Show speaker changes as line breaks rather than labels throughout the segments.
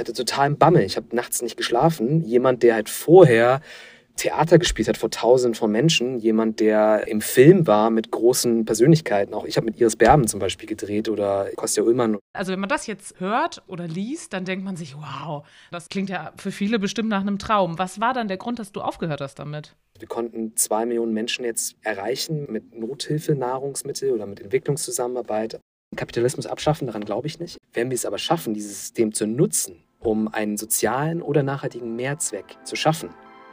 hatte total einen Bammel. Ich habe nachts nicht geschlafen. Jemand, der halt vorher Theater gespielt hat vor tausenden von Menschen, jemand, der im Film war mit großen Persönlichkeiten. Auch ich habe mit Iris Berben zum Beispiel gedreht oder Kostja Ullmann.
Also wenn man das jetzt hört oder liest, dann denkt man sich, wow, das klingt ja für viele bestimmt nach einem Traum. Was war dann der Grund, dass du aufgehört hast damit?
Wir konnten zwei Millionen Menschen jetzt erreichen mit Nothilfe, Nahrungsmittel oder mit Entwicklungszusammenarbeit. Kapitalismus abschaffen, daran glaube ich nicht. Wenn wir es aber schaffen, dieses System zu nutzen, um einen sozialen oder nachhaltigen Mehrzweck zu schaffen,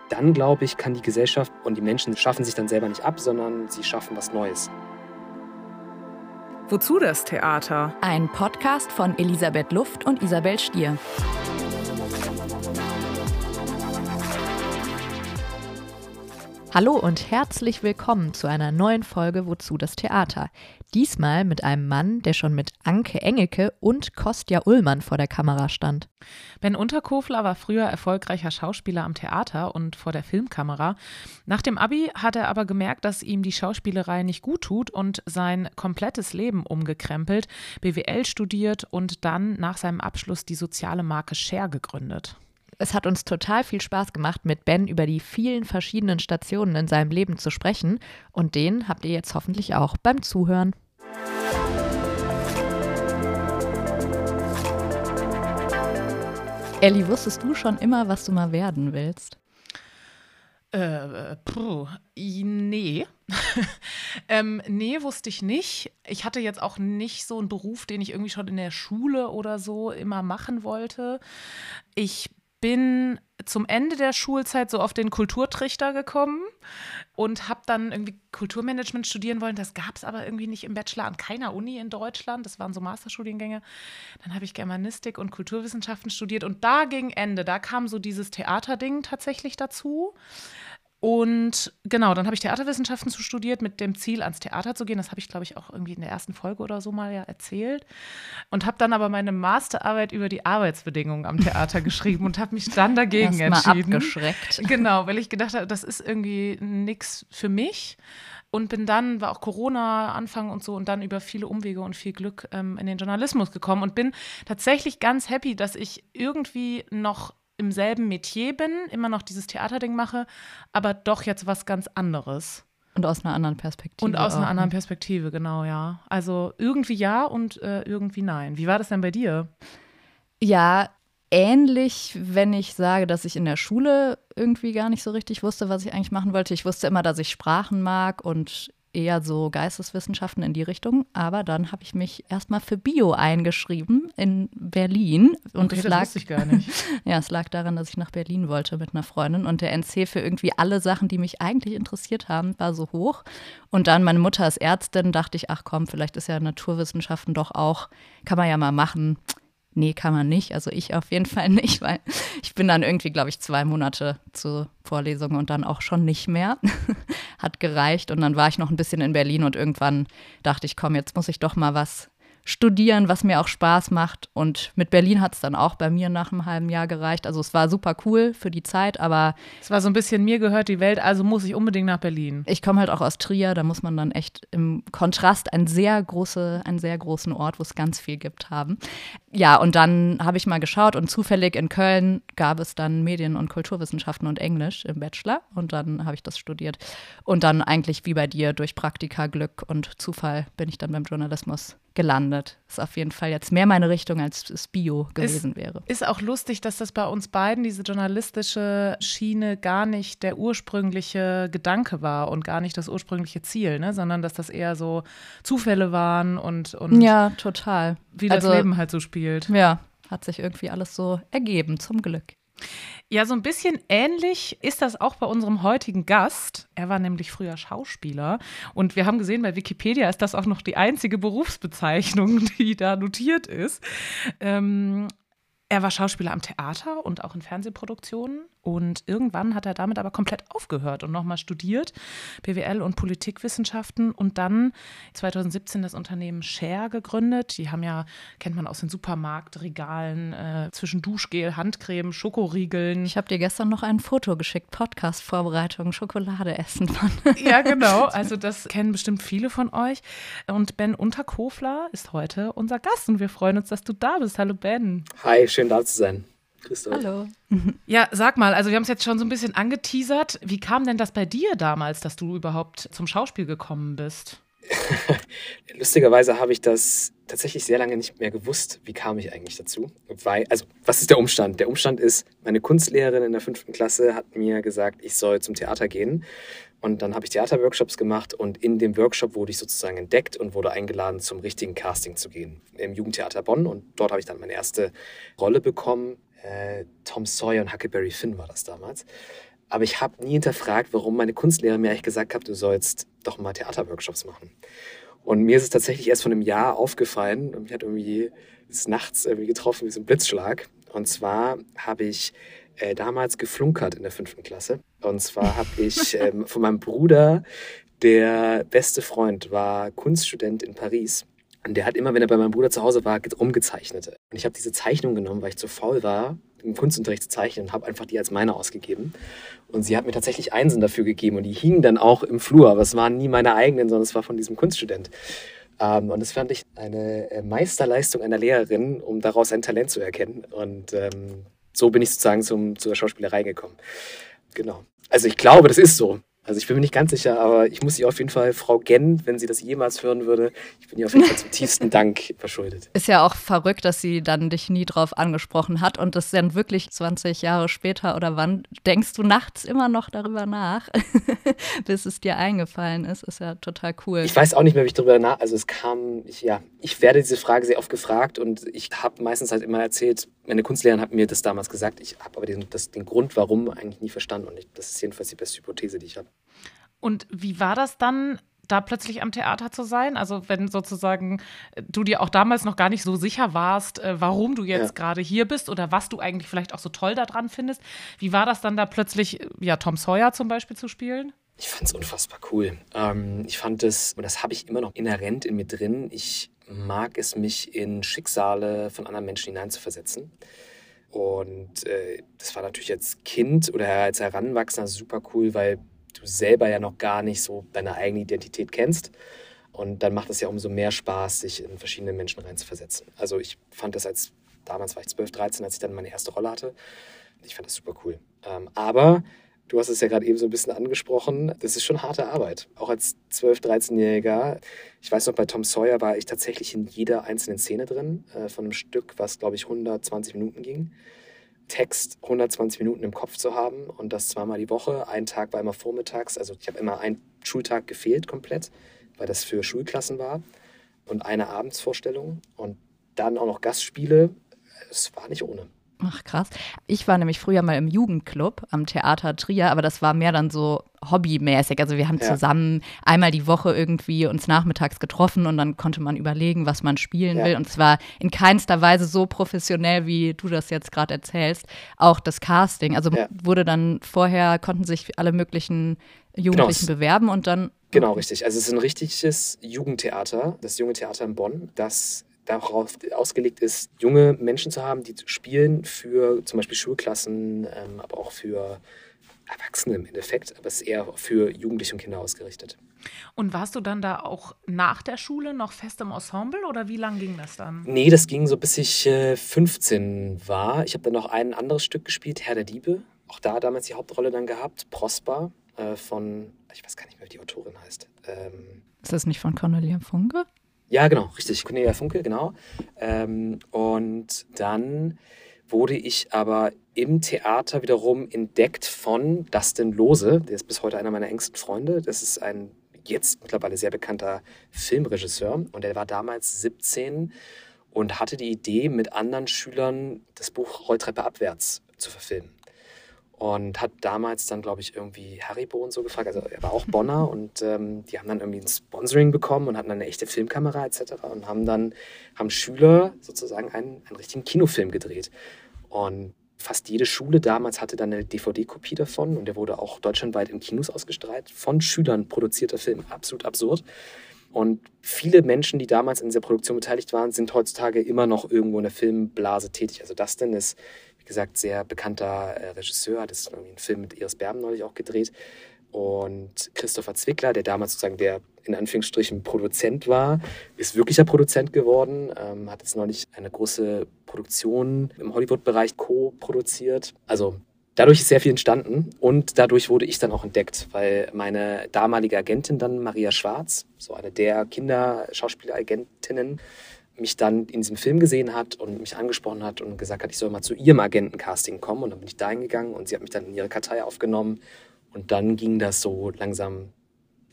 dann glaube ich, kann die Gesellschaft und die Menschen schaffen sich dann selber nicht ab, sondern sie schaffen was Neues.
Wozu das Theater?
Ein Podcast von Elisabeth Luft und Isabel Stier. Hallo und herzlich willkommen zu einer neuen Folge Wozu das Theater. Diesmal mit einem Mann, der schon mit Anke Engelke und Kostja Ullmann vor der Kamera stand.
Ben Unterkofler war früher erfolgreicher Schauspieler am Theater und vor der Filmkamera. Nach dem Abi hat er aber gemerkt, dass ihm die Schauspielerei nicht gut tut und sein komplettes Leben umgekrempelt, BWL studiert und dann nach seinem Abschluss die soziale Marke Share gegründet.
Es hat uns total viel Spaß gemacht, mit Ben über die vielen verschiedenen Stationen in seinem Leben zu sprechen. Und den habt ihr jetzt hoffentlich auch beim Zuhören. Elli, wusstest du schon immer, was du mal werden willst?
Äh, puh, nee. ähm, nee, wusste ich nicht. Ich hatte jetzt auch nicht so einen Beruf, den ich irgendwie schon in der Schule oder so immer machen wollte. Ich bin zum Ende der Schulzeit so auf den Kulturtrichter gekommen und habe dann irgendwie Kulturmanagement studieren wollen. Das gab es aber irgendwie nicht im Bachelor an keiner Uni in Deutschland. Das waren so Masterstudiengänge. Dann habe ich Germanistik und Kulturwissenschaften studiert und da gegen Ende, da kam so dieses Theaterding tatsächlich dazu. Und genau, dann habe ich Theaterwissenschaften zu studiert mit dem Ziel, ans Theater zu gehen. Das habe ich, glaube ich, auch irgendwie in der ersten Folge oder so mal ja erzählt. Und habe dann aber meine Masterarbeit über die Arbeitsbedingungen am Theater geschrieben und habe mich dann dagegen Erst entschieden.
Abgeschreckt.
Genau, weil ich gedacht habe, das ist irgendwie nichts für mich. Und bin dann, war auch Corona Anfang und so und dann über viele Umwege und viel Glück ähm, in den Journalismus gekommen und bin tatsächlich ganz happy, dass ich irgendwie noch im selben Metier bin, immer noch dieses Theaterding mache, aber doch jetzt was ganz anderes.
Und aus einer anderen Perspektive.
Und aus auch. einer anderen Perspektive, genau, ja. Also irgendwie ja und äh, irgendwie nein. Wie war das denn bei dir?
Ja, ähnlich, wenn ich sage, dass ich in der Schule irgendwie gar nicht so richtig wusste, was ich eigentlich machen wollte. Ich wusste immer, dass ich Sprachen mag und eher so Geisteswissenschaften in die Richtung. Aber dann habe ich mich erstmal für Bio eingeschrieben in Berlin.
Und okay, es lag, das wusste ich gar nicht.
ja, es lag daran, dass ich nach Berlin wollte mit einer Freundin. Und der NC für irgendwie alle Sachen, die mich eigentlich interessiert haben, war so hoch. Und dann meine Mutter als Ärztin, dachte ich, ach komm, vielleicht ist ja Naturwissenschaften doch auch, kann man ja mal machen nee, kann man nicht. Also ich auf jeden Fall nicht, weil ich bin dann irgendwie, glaube ich, zwei Monate zur Vorlesung und dann auch schon nicht mehr. Hat gereicht. Und dann war ich noch ein bisschen in Berlin und irgendwann dachte ich, komm, jetzt muss ich doch mal was studieren, was mir auch Spaß macht. Und mit Berlin hat es dann auch bei mir nach einem halben Jahr gereicht. Also es war super cool für die Zeit, aber.
Es war so ein bisschen, mir gehört die Welt, also muss ich unbedingt nach Berlin.
Ich komme halt auch aus Trier, da muss man dann echt im Kontrast einen sehr, große, einen sehr großen Ort, wo es ganz viel gibt, haben. Ja, und dann habe ich mal geschaut und zufällig in Köln gab es dann Medien- und Kulturwissenschaften und Englisch im Bachelor und dann habe ich das studiert. Und dann eigentlich wie bei dir durch Praktika, Glück und Zufall bin ich dann beim Journalismus gelandet. Ist auf jeden Fall jetzt mehr meine Richtung, als es Bio gewesen
ist,
wäre.
Ist auch lustig, dass das bei uns beiden, diese journalistische Schiene, gar nicht der ursprüngliche Gedanke war und gar nicht das ursprüngliche Ziel, ne? sondern dass das eher so Zufälle waren und, und
ja, total.
Wie das also, Leben halt so spielt.
Ja, hat sich irgendwie alles so ergeben, zum Glück.
Ja, so ein bisschen ähnlich ist das auch bei unserem heutigen Gast. Er war nämlich früher Schauspieler und wir haben gesehen, bei Wikipedia ist das auch noch die einzige Berufsbezeichnung, die da notiert ist. Ähm, er war Schauspieler am Theater und auch in Fernsehproduktionen. Und irgendwann hat er damit aber komplett aufgehört und nochmal studiert, BWL und Politikwissenschaften und dann 2017 das Unternehmen Share gegründet. Die haben ja, kennt man aus den Supermarktregalen, äh, zwischen Duschgel, Handcreme, Schokoriegeln.
Ich habe dir gestern noch ein Foto geschickt, Podcast-Vorbereitung, Schokolade essen.
ja, genau. Also das kennen bestimmt viele von euch. Und Ben Unterkofler ist heute unser Gast und wir freuen uns, dass du da bist. Hallo Ben.
Hi, schön da zu sein. Euch.
Hallo.
Ja, sag mal, also wir haben es jetzt schon so ein bisschen angeteasert. Wie kam denn das bei dir damals, dass du überhaupt zum Schauspiel gekommen bist?
Lustigerweise habe ich das tatsächlich sehr lange nicht mehr gewusst. Wie kam ich eigentlich dazu? Weil, also, was ist der Umstand? Der Umstand ist, meine Kunstlehrerin in der fünften Klasse hat mir gesagt, ich soll zum Theater gehen. Und dann habe ich Theaterworkshops gemacht und in dem Workshop wurde ich sozusagen entdeckt und wurde eingeladen, zum richtigen Casting zu gehen im Jugendtheater Bonn. Und dort habe ich dann meine erste Rolle bekommen. Äh, Tom Sawyer und Huckleberry Finn war das damals. Aber ich habe nie hinterfragt, warum meine Kunstlehrerin mir eigentlich gesagt hat, du sollst doch mal Theaterworkshops machen. Und mir ist es tatsächlich erst von einem Jahr aufgefallen und mich hat irgendwie des Nachts irgendwie getroffen wie so ein Blitzschlag. Und zwar habe ich äh, damals geflunkert in der fünften Klasse. Und zwar habe ich ähm, von meinem Bruder, der beste Freund war Kunststudent in Paris. Und der hat immer, wenn er bei meinem Bruder zu Hause war, rumgezeichnet. Und ich habe diese Zeichnung genommen, weil ich zu faul war, im Kunstunterricht zu zeichnen und habe einfach die als meine ausgegeben. Und sie hat mir tatsächlich Einsen dafür gegeben und die hingen dann auch im Flur, aber es waren nie meine eigenen, sondern es war von diesem Kunststudent. Ähm, und das fand ich eine äh, Meisterleistung einer Lehrerin, um daraus ein Talent zu erkennen. Und ähm, so bin ich sozusagen zum, zur Schauspielerei gekommen. Genau. Also ich glaube, das ist so. Also ich bin mir nicht ganz sicher, aber ich muss ihr auf jeden Fall, Frau Genn, wenn sie das jemals hören würde, ich bin ihr auf jeden Fall zum tiefsten Dank verschuldet.
Ist ja auch verrückt, dass sie dann dich nie drauf angesprochen hat und das dann wirklich 20 Jahre später oder wann denkst du nachts immer noch darüber nach, bis es dir eingefallen ist. Ist ja total cool.
Ich weiß auch nicht mehr, wie ich darüber nach, also es kam, ich, ja, ich werde diese Frage sehr oft gefragt und ich habe meistens halt immer erzählt, meine Kunstlehrerin hat mir das damals gesagt, ich habe aber den, das, den Grund, warum, eigentlich nie verstanden und ich, das ist jedenfalls die beste Hypothese, die ich habe.
Und wie war das dann, da plötzlich am Theater zu sein? Also wenn sozusagen äh, du dir auch damals noch gar nicht so sicher warst, äh, warum du jetzt ja. gerade hier bist oder was du eigentlich vielleicht auch so toll daran findest. Wie war das dann da plötzlich, äh, ja, Tom Sawyer zum Beispiel zu spielen?
Ich fand es unfassbar cool. Ähm, ich fand es, und das habe ich immer noch inhärent in mir drin, ich mag es, mich in Schicksale von anderen Menschen hineinzuversetzen. Und äh, das war natürlich als Kind oder als Heranwachsender super cool, weil du selber ja noch gar nicht so deine eigene Identität kennst. Und dann macht es ja umso mehr Spaß, sich in verschiedene Menschen reinzuversetzen. Also ich fand das als, damals war ich 12, 13, als ich dann meine erste Rolle hatte. Ich fand das super cool. Ähm, aber du hast es ja gerade eben so ein bisschen angesprochen, das ist schon harte Arbeit. Auch als 12, 13-Jähriger. Ich weiß noch, bei Tom Sawyer war ich tatsächlich in jeder einzelnen Szene drin, äh, von einem Stück, was, glaube ich, 120 Minuten ging. Text 120 Minuten im Kopf zu haben und das zweimal die Woche. Ein Tag war immer vormittags, also ich habe immer einen Schultag gefehlt komplett, weil das für Schulklassen war und eine Abendsvorstellung und dann auch noch Gastspiele. Es war nicht ohne.
Ach krass. Ich war nämlich früher mal im Jugendclub am Theater Trier, aber das war mehr dann so hobbymäßig. Also wir haben ja. zusammen einmal die Woche irgendwie uns nachmittags getroffen und dann konnte man überlegen, was man spielen ja. will. Und zwar in keinster Weise so professionell, wie du das jetzt gerade erzählst. Auch das Casting. Also ja. wurde dann vorher, konnten sich alle möglichen Jugendlichen genau. bewerben und dann.
Genau, richtig. Also es ist ein richtiges Jugendtheater, das Junge Theater in Bonn, das darauf ausgelegt ist, junge Menschen zu haben, die spielen für zum Beispiel Schulklassen, ähm, aber auch für Erwachsene im Endeffekt, aber es ist eher für Jugendliche und Kinder ausgerichtet.
Und warst du dann da auch nach der Schule noch fest im Ensemble oder wie lang ging das dann?
Nee, das ging so bis ich äh, 15 war. Ich habe dann noch ein anderes Stück gespielt, Herr der Diebe. Auch da damals die Hauptrolle dann gehabt, Prosper äh, von, ich weiß gar nicht mehr, wie die Autorin heißt. Ähm,
ist das nicht von Cornelia Funke?
Ja, genau, richtig. Cornelia Funke, genau. Ähm, und dann wurde ich aber im Theater wiederum entdeckt von Dustin Lose. Der ist bis heute einer meiner engsten Freunde. Das ist ein jetzt mittlerweile sehr bekannter Filmregisseur. Und er war damals 17 und hatte die Idee, mit anderen Schülern das Buch Rolltreppe abwärts zu verfilmen und hat damals dann, glaube ich, irgendwie Haribo und so gefragt. Also er war auch Bonner und ähm, die haben dann irgendwie ein Sponsoring bekommen und hatten dann eine echte Filmkamera etc. und haben dann, haben Schüler sozusagen einen, einen richtigen Kinofilm gedreht. Und fast jede Schule damals hatte dann eine DVD-Kopie davon und der wurde auch deutschlandweit in Kinos ausgestrahlt. Von Schülern produzierter Film, absolut absurd. Und viele Menschen, die damals in dieser Produktion beteiligt waren, sind heutzutage immer noch irgendwo in der Filmblase tätig. Also Dustin ist gesagt, sehr bekannter äh, Regisseur, hat einen Film mit Iris Berben neulich auch gedreht. Und Christopher Zwickler, der damals sozusagen der in Anführungsstrichen Produzent war, ist wirklicher Produzent geworden, ähm, hat jetzt neulich eine große Produktion im Hollywood-Bereich co-produziert. Also dadurch ist sehr viel entstanden und dadurch wurde ich dann auch entdeckt, weil meine damalige Agentin dann, Maria Schwarz, so eine der Kinderschauspieleragentinnen, mich dann in diesem Film gesehen hat und mich angesprochen hat und gesagt hat, ich soll mal zu ihrem Agentencasting kommen. Und dann bin ich da hingegangen und sie hat mich dann in ihre Kartei aufgenommen. Und dann ging das so langsam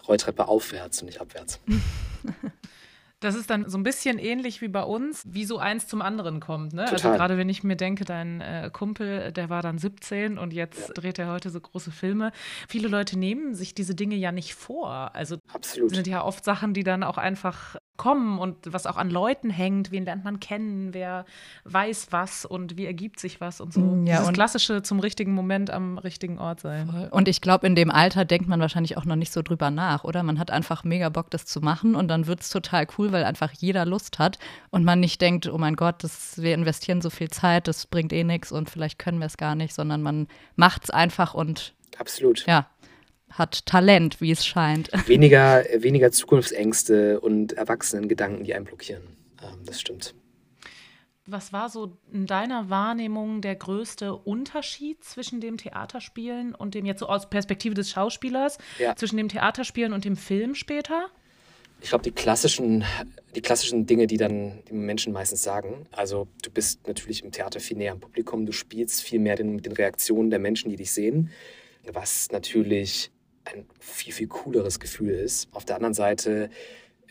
Rolltreppe aufwärts und nicht abwärts.
Das ist dann so ein bisschen ähnlich wie bei uns, wie so eins zum anderen kommt. Ne? Also gerade wenn ich mir denke, dein äh, Kumpel, der war dann 17 und jetzt ja. dreht er heute so große Filme. Viele Leute nehmen sich diese Dinge ja nicht vor. Also
Absolut.
sind ja oft Sachen, die dann auch einfach kommen und was auch an Leuten hängt, wen lernt man kennen, wer weiß was und wie ergibt sich was und so.
Mm, ja,
Dieses klassische zum richtigen Moment am richtigen Ort sein.
Und ich glaube, in dem Alter denkt man wahrscheinlich auch noch nicht so drüber nach, oder? Man hat einfach mega Bock, das zu machen und dann wird es total cool, weil einfach jeder Lust hat und man nicht denkt, oh mein Gott, das, wir investieren so viel Zeit, das bringt eh nichts und vielleicht können wir es gar nicht, sondern man macht es einfach und
Absolut.
Ja, hat Talent, wie es scheint.
Weniger, weniger Zukunftsängste und Erwachsenengedanken, die einen blockieren. Ähm, das stimmt.
Was war so in deiner Wahrnehmung der größte Unterschied zwischen dem Theaterspielen und dem, jetzt so aus Perspektive des Schauspielers, ja. zwischen dem Theaterspielen und dem Film später?
Ich glaube, die klassischen, die klassischen Dinge, die dann die Menschen meistens sagen, also du bist natürlich im Theater viel näher am Publikum, du spielst viel mehr den, mit den Reaktionen der Menschen, die dich sehen, was natürlich ein viel, viel cooleres Gefühl ist. Auf der anderen Seite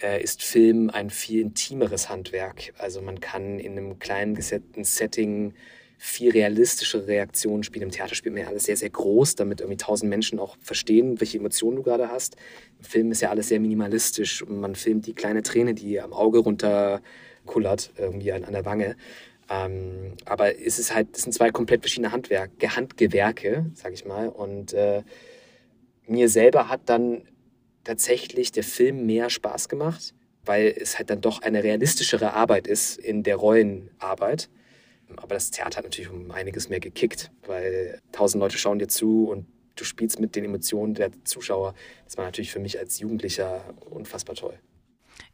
äh, ist Film ein viel intimeres Handwerk. Also man kann in einem kleinen gesetzten Setting viel realistischere Reaktionen spielen. Im Theater spielt man ja alles sehr, sehr groß, damit irgendwie tausend Menschen auch verstehen, welche Emotionen du gerade hast. Im Film ist ja alles sehr minimalistisch und man filmt die kleine Träne, die am Auge runterkullert, irgendwie an, an der Wange. Ähm, aber es ist halt, es sind zwei komplett verschiedene Handwerke, Handgewerke, sag ich mal. Und äh, mir selber hat dann tatsächlich der Film mehr Spaß gemacht, weil es halt dann doch eine realistischere Arbeit ist in der Rollenarbeit. Aber das Theater hat natürlich um einiges mehr gekickt, weil tausend Leute schauen dir zu und du spielst mit den Emotionen der Zuschauer. Das war natürlich für mich als Jugendlicher unfassbar toll.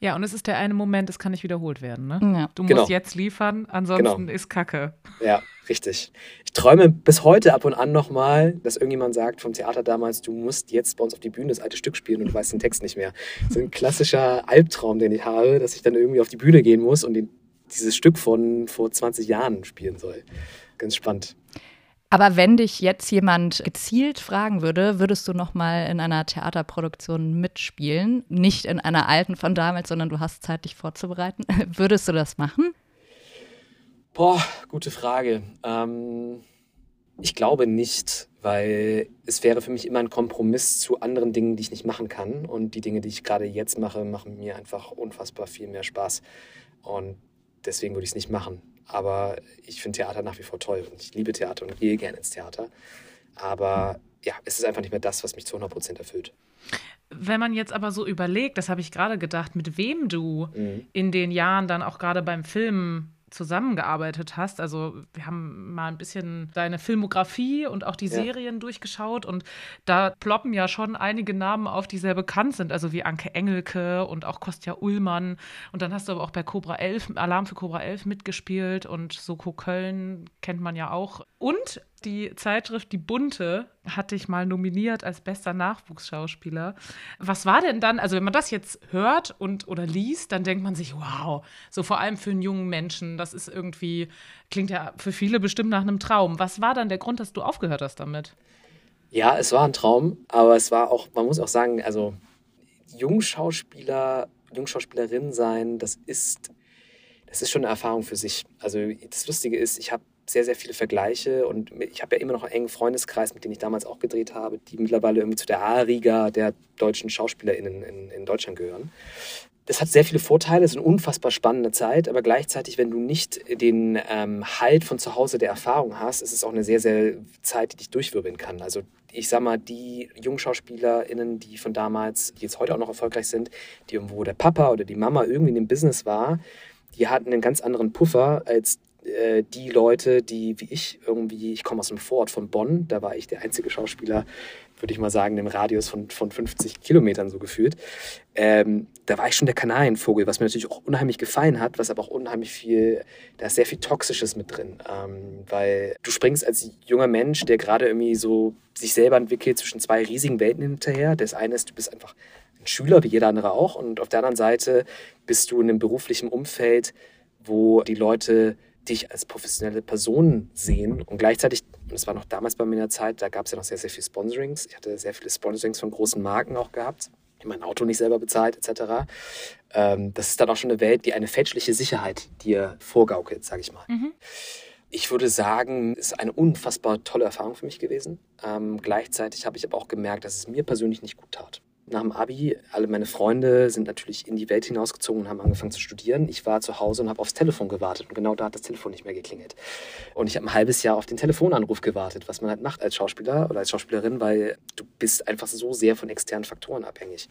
Ja, und es ist der eine Moment, es kann nicht wiederholt werden. Ne?
Ja.
Du musst genau. jetzt liefern, ansonsten genau. ist Kacke.
Ja, richtig. Ich träume bis heute ab und an nochmal, dass irgendjemand sagt vom Theater damals, du musst jetzt bei uns auf die Bühne das alte Stück spielen und du weißt den Text nicht mehr. So ein klassischer Albtraum, den ich habe, dass ich dann irgendwie auf die Bühne gehen muss und den, dieses Stück von vor 20 Jahren spielen soll. Ganz spannend.
Aber wenn dich jetzt jemand gezielt fragen würde, würdest du noch mal in einer Theaterproduktion mitspielen? Nicht in einer alten von damals, sondern du hast Zeit, dich vorzubereiten. würdest du das machen?
Boah, gute Frage. Ähm, ich glaube nicht, weil es wäre für mich immer ein Kompromiss zu anderen Dingen, die ich nicht machen kann. Und die Dinge, die ich gerade jetzt mache, machen mir einfach unfassbar viel mehr Spaß. Und deswegen würde ich es nicht machen. Aber ich finde Theater nach wie vor toll und ich liebe Theater und gehe gerne ins Theater. Aber ja, es ist einfach nicht mehr das, was mich zu 100 Prozent erfüllt.
Wenn man jetzt aber so überlegt, das habe ich gerade gedacht, mit wem du mhm. in den Jahren dann auch gerade beim Film zusammengearbeitet hast. Also wir haben mal ein bisschen deine Filmografie und auch die ja. Serien durchgeschaut und da ploppen ja schon einige Namen auf, die sehr bekannt sind, also wie Anke Engelke und auch Kostja Ullmann. Und dann hast du aber auch bei Cobra 11, Alarm für Cobra 11 mitgespielt und Soko Köln kennt man ja auch. Und die Zeitschrift Die Bunte hat dich mal nominiert als bester Nachwuchsschauspieler. Was war denn dann, also wenn man das jetzt hört und oder liest, dann denkt man sich, wow, so vor allem für einen jungen Menschen, das ist irgendwie, klingt ja für viele bestimmt nach einem Traum. Was war dann der Grund, dass du aufgehört hast damit?
Ja, es war ein Traum, aber es war auch, man muss auch sagen, also Jungschauspieler, Jungschauspielerin sein, das ist, das ist schon eine Erfahrung für sich. Also das Lustige ist, ich habe sehr, sehr viele Vergleiche und ich habe ja immer noch einen engen Freundeskreis, mit dem ich damals auch gedreht habe, die mittlerweile irgendwie zu der A-Riga der deutschen SchauspielerInnen in, in Deutschland gehören. Das hat sehr viele Vorteile, es ist eine unfassbar spannende Zeit, aber gleichzeitig, wenn du nicht den ähm, Halt von zu Hause der Erfahrung hast, ist es auch eine sehr, sehr Zeit, die dich durchwirbeln kann. Also ich sag mal, die JungschauspielerInnen, die von damals, die jetzt heute auch noch erfolgreich sind, die irgendwo der Papa oder die Mama irgendwie in dem Business war, die hatten einen ganz anderen Puffer als äh, die Leute, die wie ich irgendwie, ich komme aus einem Vorort von Bonn, da war ich der einzige Schauspieler, würde ich mal sagen, im Radius von, von 50 Kilometern so gefühlt. Ähm, da war ich schon der Kanarienvogel, was mir natürlich auch unheimlich gefallen hat, was aber auch unheimlich viel, da ist sehr viel Toxisches mit drin. Ähm, weil du springst als junger Mensch, der gerade irgendwie so sich selber entwickelt, zwischen zwei riesigen Welten hinterher. Das eine ist, du bist einfach ein Schüler, wie jeder andere auch. Und auf der anderen Seite bist du in einem beruflichen Umfeld, wo die Leute dich als professionelle Person sehen und gleichzeitig, und das war noch damals bei mir in der Zeit, da gab es ja noch sehr, sehr viele Sponsorings. Ich hatte sehr viele Sponsorings von großen Marken auch gehabt, die mein Auto nicht selber bezahlt, etc. Ähm, das ist dann auch schon eine Welt, die eine fälschliche Sicherheit dir vorgaukelt, sage ich mal. Mhm. Ich würde sagen, es ist eine unfassbar tolle Erfahrung für mich gewesen. Ähm, gleichzeitig habe ich aber auch gemerkt, dass es mir persönlich nicht gut tat nach dem Abi, alle meine Freunde sind natürlich in die Welt hinausgezogen und haben angefangen zu studieren. Ich war zu Hause und habe aufs Telefon gewartet und genau da hat das Telefon nicht mehr geklingelt. Und ich habe ein halbes Jahr auf den Telefonanruf gewartet, was man halt macht als Schauspieler oder als Schauspielerin, weil du bist einfach so sehr von externen Faktoren abhängig.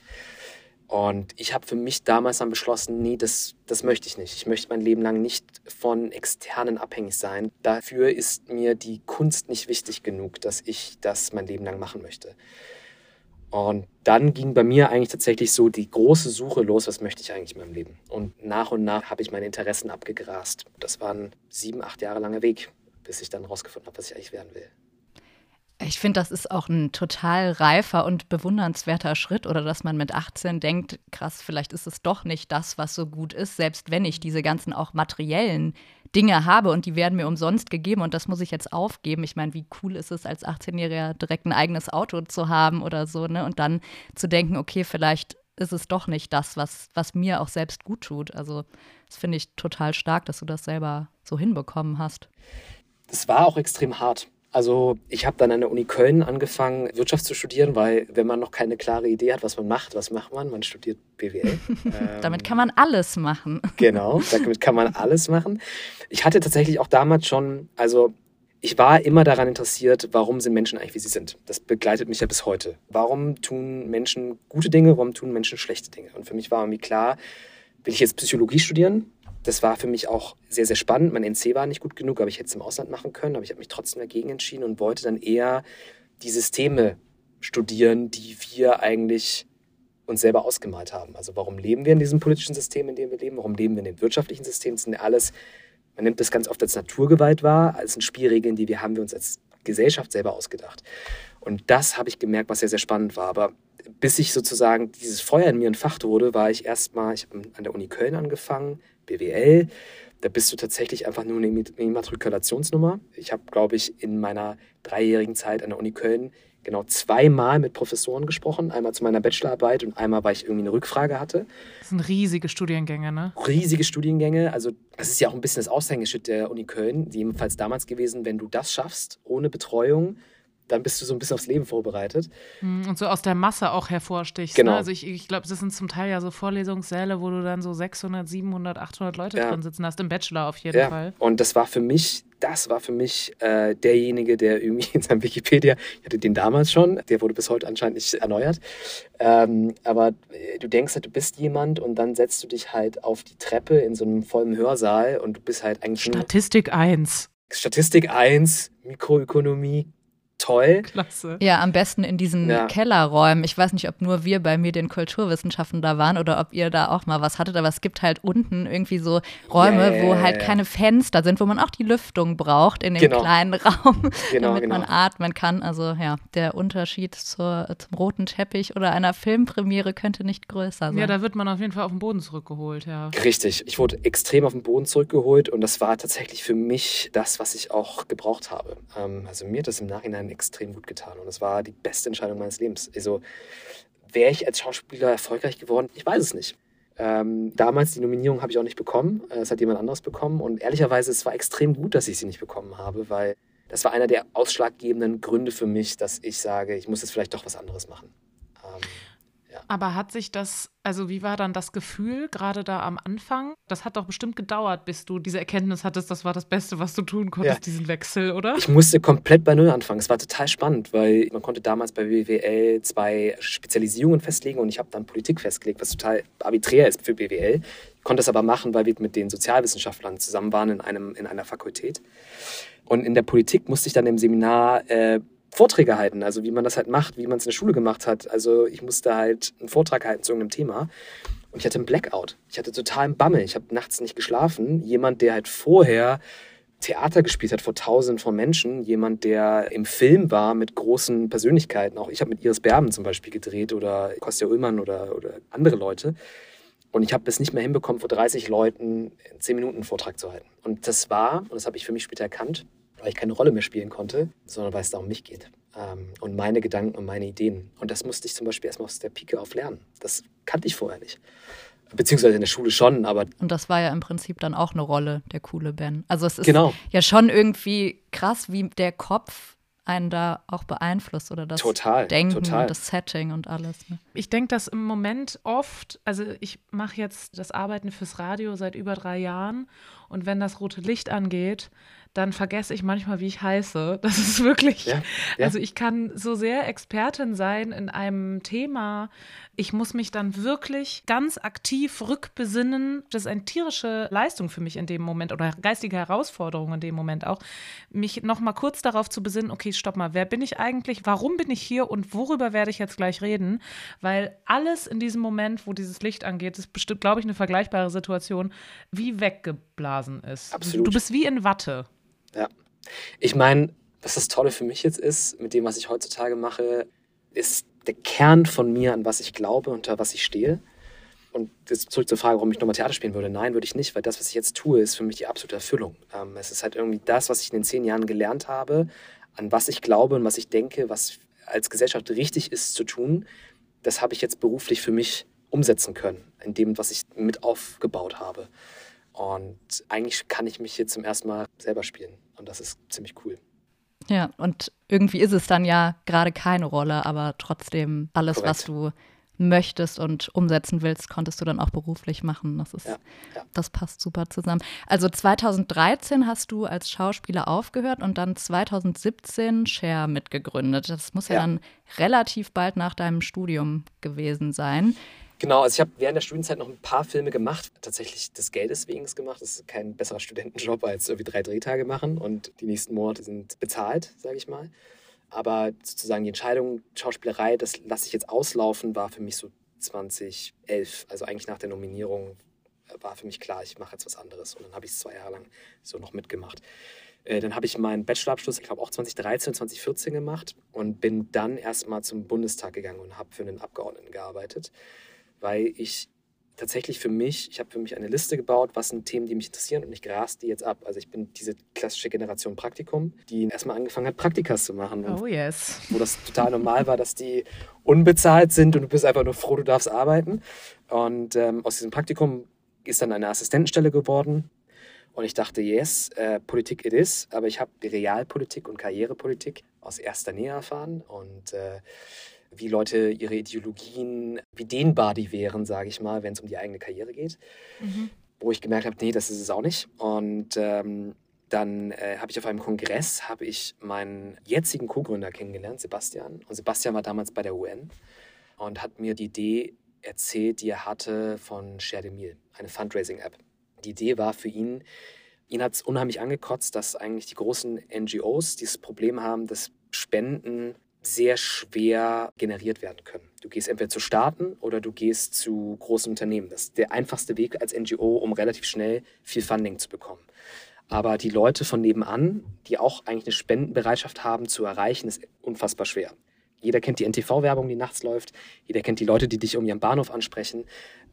Und ich habe für mich damals dann beschlossen, nee, das, das möchte ich nicht. Ich möchte mein Leben lang nicht von externen abhängig sein. Dafür ist mir die Kunst nicht wichtig genug, dass ich das mein Leben lang machen möchte. Und dann ging bei mir eigentlich tatsächlich so die große Suche los, was möchte ich eigentlich in meinem Leben. Und nach und nach habe ich meine Interessen abgegrast. Das war ein sieben, acht Jahre langer Weg, bis ich dann rausgefunden habe, was ich eigentlich werden will.
Ich finde, das ist auch ein total reifer und bewundernswerter Schritt oder dass man mit 18 denkt, krass, vielleicht ist es doch nicht das, was so gut ist, selbst wenn ich diese ganzen auch materiellen Dinge habe und die werden mir umsonst gegeben und das muss ich jetzt aufgeben. Ich meine, wie cool ist es als 18-Jähriger direkt ein eigenes Auto zu haben oder so, ne? Und dann zu denken, okay, vielleicht ist es doch nicht das, was, was mir auch selbst gut tut. Also, das finde ich total stark, dass du das selber so hinbekommen hast.
Es war auch extrem hart. Also ich habe dann an der Uni Köln angefangen, Wirtschaft zu studieren, weil wenn man noch keine klare Idee hat, was man macht, was macht man? Man studiert BWL.
ähm, damit kann man alles machen.
Genau, damit kann man alles machen. Ich hatte tatsächlich auch damals schon, also ich war immer daran interessiert, warum sind Menschen eigentlich, wie sie sind. Das begleitet mich ja bis heute. Warum tun Menschen gute Dinge, warum tun Menschen schlechte Dinge? Und für mich war irgendwie klar, will ich jetzt Psychologie studieren? Das war für mich auch sehr, sehr spannend. Mein NC war nicht gut genug, aber ich hätte es im Ausland machen können. Aber ich habe mich trotzdem dagegen entschieden und wollte dann eher die Systeme studieren, die wir eigentlich uns selber ausgemalt haben. Also warum leben wir in diesem politischen System, in dem wir leben? Warum leben wir in dem wirtschaftlichen System? Das sind ja alles, man nimmt das ganz oft als Naturgewalt wahr, als ein Spielregeln, die wir haben wir uns als Gesellschaft selber ausgedacht. Und das habe ich gemerkt, was sehr, sehr spannend war. Aber bis ich sozusagen dieses Feuer in mir entfacht wurde, war ich erstmal, ich habe an der Uni Köln angefangen, BWL. Da bist du tatsächlich einfach nur eine Immatrikulationsnummer. Ich habe, glaube ich, in meiner dreijährigen Zeit an der Uni Köln genau zweimal mit Professoren gesprochen. Einmal zu meiner Bachelorarbeit und einmal, weil ich irgendwie eine Rückfrage hatte.
Das sind riesige Studiengänge, ne?
Riesige Studiengänge. Also, das ist ja auch ein bisschen das Aushängeschild der Uni Köln, jedenfalls damals gewesen, wenn du das schaffst, ohne Betreuung, dann bist du so ein bisschen aufs Leben vorbereitet.
Hm, und so aus der Masse auch hervorstichst. Ne? Genau. Ne? Also ich, ich glaube, das sind zum Teil ja so Vorlesungssäle, wo du dann so 600, 700, 800 Leute ja. drin sitzen hast, im Bachelor auf jeden ja. Fall.
Und das war für mich, das war für mich äh, derjenige, der irgendwie in seinem Wikipedia, ich hatte den damals schon, der wurde bis heute anscheinend nicht erneuert, ähm, aber äh, du denkst halt, du bist jemand und dann setzt du dich halt auf die Treppe in so einem vollen Hörsaal und du bist halt eigentlich
Statistik 1.
Statistik 1, Mikroökonomie, toll.
Klasse. Ja, am besten in diesen ja. Kellerräumen. Ich weiß nicht, ob nur wir bei Medienkulturwissenschaften da waren oder ob ihr da auch mal was hattet, aber es gibt halt unten irgendwie so Räume, yeah, wo halt keine Fenster sind, wo man auch die Lüftung braucht in dem genau. kleinen Raum, genau, damit genau. man atmen kann. Also ja, der Unterschied zur, zum roten Teppich oder einer Filmpremiere könnte nicht größer sein.
Ja, da wird man auf jeden Fall auf den Boden zurückgeholt, ja.
Richtig. Ich wurde extrem auf den Boden zurückgeholt und das war tatsächlich für mich das, was ich auch gebraucht habe. Ähm, also mir hat das im Nachhinein extrem gut getan. Und es war die beste Entscheidung meines Lebens. Also wäre ich als Schauspieler erfolgreich geworden? Ich weiß es nicht. Ähm, damals die Nominierung habe ich auch nicht bekommen. Äh, es hat jemand anderes bekommen. Und ehrlicherweise, es war extrem gut, dass ich sie nicht bekommen habe, weil das war einer der ausschlaggebenden Gründe für mich, dass ich sage, ich muss jetzt vielleicht doch was anderes machen.
Aber hat sich das, also wie war dann das Gefühl gerade da am Anfang? Das hat doch bestimmt gedauert, bis du diese Erkenntnis hattest, das war das Beste, was du tun konntest, ja. diesen Wechsel, oder?
Ich musste komplett bei Null anfangen. Es war total spannend, weil man konnte damals bei BWL zwei Spezialisierungen festlegen und ich habe dann Politik festgelegt, was total arbiträr ist für BWL. Ich konnte das aber machen, weil wir mit den Sozialwissenschaftlern zusammen waren in, einem, in einer Fakultät. Und in der Politik musste ich dann im Seminar äh, Vorträge halten, also wie man das halt macht, wie man es in der Schule gemacht hat. Also ich musste halt einen Vortrag halten zu irgendeinem Thema und ich hatte einen Blackout. Ich hatte totalen Bammel. Ich habe nachts nicht geschlafen. Jemand, der halt vorher Theater gespielt hat vor tausenden von Menschen, jemand, der im Film war mit großen Persönlichkeiten. Auch ich habe mit Iris Berben zum Beispiel gedreht oder Kostja Ullmann oder, oder andere Leute. Und ich habe es nicht mehr hinbekommen, vor 30 Leuten 10 Minuten einen Vortrag zu halten. Und das war, und das habe ich für mich später erkannt, weil ich keine Rolle mehr spielen konnte, sondern weil es da um mich geht. Ähm, und meine Gedanken und meine Ideen. Und das musste ich zum Beispiel erstmal aus der Pike auf lernen. Das kannte ich vorher nicht. Beziehungsweise in der Schule schon, aber.
Und das war ja im Prinzip dann auch eine Rolle, der coole Ben. Also es ist genau. ja schon irgendwie krass, wie der Kopf einen da auch beeinflusst oder das
total,
Denken
total.
und das Setting und alles. Ne?
Ich denke, dass im Moment oft, also ich mache jetzt das Arbeiten fürs Radio seit über drei Jahren und wenn das rote Licht angeht, dann vergesse ich manchmal, wie ich heiße. Das ist wirklich, ja, ja. also ich kann so sehr Expertin sein in einem Thema. Ich muss mich dann wirklich ganz aktiv rückbesinnen. Das ist eine tierische Leistung für mich in dem Moment oder geistige Herausforderung in dem Moment auch, mich noch mal kurz darauf zu besinnen, okay, stopp mal, wer bin ich eigentlich? Warum bin ich hier und worüber werde ich jetzt gleich reden? Weil alles in diesem Moment, wo dieses Licht angeht, ist bestimmt, glaube ich, eine vergleichbare Situation, wie weggeblasen ist.
Absolut.
Du bist wie in Watte.
Ja. Ich meine, was das Tolle für mich jetzt ist, mit dem, was ich heutzutage mache, ist der Kern von mir, an was ich glaube, unter was ich stehe. Und jetzt zurück zur Frage, warum ich nochmal Theater spielen würde. Nein, würde ich nicht, weil das, was ich jetzt tue, ist für mich die absolute Erfüllung. Ähm, es ist halt irgendwie das, was ich in den zehn Jahren gelernt habe, an was ich glaube und was ich denke, was als Gesellschaft richtig ist zu tun. Das habe ich jetzt beruflich für mich umsetzen können, in dem, was ich mit aufgebaut habe. Und eigentlich kann ich mich hier zum ersten Mal selber spielen. Und das ist ziemlich cool.
Ja, und irgendwie ist es dann ja gerade keine Rolle, aber trotzdem alles, Korrekt. was du möchtest und umsetzen willst, konntest du dann auch beruflich machen. Das ist, ja, ja. das passt super zusammen. Also 2013 hast du als Schauspieler aufgehört und dann 2017 Share mitgegründet. Das muss ja, ja dann relativ bald nach deinem Studium gewesen sein.
Genau, also ich habe während der Studienzeit noch ein paar Filme gemacht, tatsächlich des Geldes wegen gemacht. Das ist kein besserer Studentenjob als irgendwie drei Drehtage machen und die nächsten Monate sind bezahlt, sage ich mal. Aber sozusagen die Entscheidung Schauspielerei, das lasse ich jetzt auslaufen, war für mich so 2011, also eigentlich nach der Nominierung war für mich klar, ich mache jetzt was anderes. Und dann habe ich es zwei Jahre lang so noch mitgemacht. Äh, dann habe ich meinen Bachelorabschluss, ich glaube auch 2013, 2014 gemacht und bin dann erstmal zum Bundestag gegangen und habe für einen Abgeordneten gearbeitet weil ich tatsächlich für mich, ich habe für mich eine Liste gebaut, was sind Themen, die mich interessieren und ich gras die jetzt ab. Also ich bin diese klassische Generation Praktikum, die erstmal angefangen hat, Praktikas zu machen.
Oh yes.
Wo das total normal war, dass die unbezahlt sind und du bist einfach nur froh, du darfst arbeiten. Und ähm, aus diesem Praktikum ist dann eine Assistentenstelle geworden. Und ich dachte, yes, äh, Politik it is, aber ich habe Realpolitik und Karrierepolitik aus erster Nähe erfahren und äh, wie Leute ihre Ideologien, wie dehnbar die wären, sage ich mal, wenn es um die eigene Karriere geht. Mhm. Wo ich gemerkt habe, nee, das ist es auch nicht. Und ähm, dann äh, habe ich auf einem Kongress habe ich meinen jetzigen Co-Gründer kennengelernt, Sebastian. Und Sebastian war damals bei der UN und hat mir die Idee erzählt, die er hatte von Share the Meal, eine Fundraising-App. Die Idee war für ihn, ihn hat es unheimlich angekotzt, dass eigentlich die großen NGOs dieses Problem haben, dass Spenden sehr schwer generiert werden können. Du gehst entweder zu Staaten oder du gehst zu großen Unternehmen. Das ist der einfachste Weg als NGO, um relativ schnell viel Funding zu bekommen. Aber die Leute von nebenan, die auch eigentlich eine Spendenbereitschaft haben, zu erreichen, ist unfassbar schwer. Jeder kennt die NTV-Werbung, die nachts läuft. Jeder kennt die Leute, die dich um ihren Bahnhof ansprechen.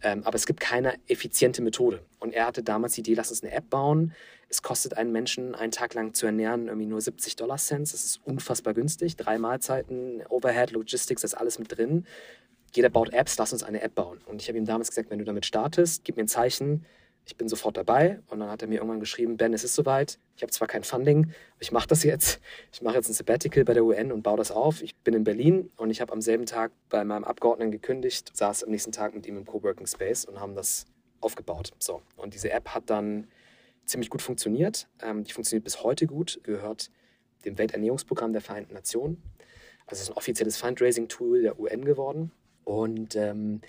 Ähm, aber es gibt keine effiziente Methode. Und er hatte damals die Idee, lass uns eine App bauen. Es kostet einen Menschen einen Tag lang zu ernähren irgendwie nur 70 Dollar Cents. Das ist unfassbar günstig. Drei Mahlzeiten, Overhead, Logistics, das ist alles mit drin. Jeder baut Apps, lass uns eine App bauen. Und ich habe ihm damals gesagt, wenn du damit startest, gib mir ein Zeichen, ich bin sofort dabei. Und dann hat er mir irgendwann geschrieben, Ben, es ist soweit. Ich habe zwar kein Funding, aber ich mache das jetzt. Ich mache jetzt ein Sabbatical bei der UN und baue das auf. Ich bin in Berlin und ich habe am selben Tag bei meinem Abgeordneten gekündigt, saß am nächsten Tag mit ihm im Coworking Space und haben das aufgebaut. So. Und diese App hat dann ziemlich gut funktioniert. Ähm, die funktioniert bis heute gut, gehört dem Welternährungsprogramm der Vereinten Nationen. Also es ist ein offizielles Fundraising-Tool der UN geworden. Und ähm,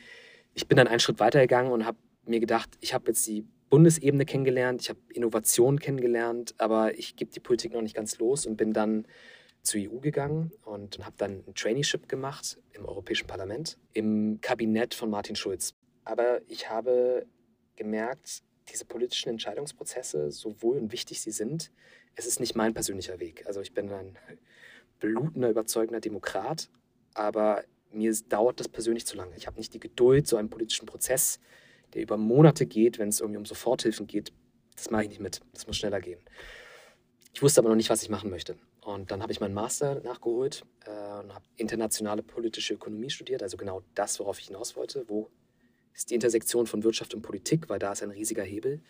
ich bin dann einen Schritt weitergegangen und habe mir gedacht, ich habe jetzt die Bundesebene kennengelernt, ich habe Innovation kennengelernt, aber ich gebe die Politik noch nicht ganz los und bin dann zur EU gegangen und habe dann ein Traineeship gemacht im Europäischen Parlament, im Kabinett von Martin Schulz. Aber ich habe gemerkt, diese politischen Entscheidungsprozesse, so wohl und wichtig sie sind, es ist nicht mein persönlicher Weg. Also ich bin ein blutender, überzeugender Demokrat, aber mir dauert das persönlich zu lange. Ich habe nicht die Geduld, so einen politischen Prozess, der über Monate geht, wenn es irgendwie um Soforthilfen geht, das mache ich nicht mit. Das muss schneller gehen. Ich wusste aber noch nicht, was ich machen möchte. Und dann habe ich meinen Master nachgeholt äh, und habe internationale politische Ökonomie studiert, also genau das, worauf ich hinaus wollte. Wo ist die Intersektion von Wirtschaft und Politik, weil da ist ein riesiger Hebel.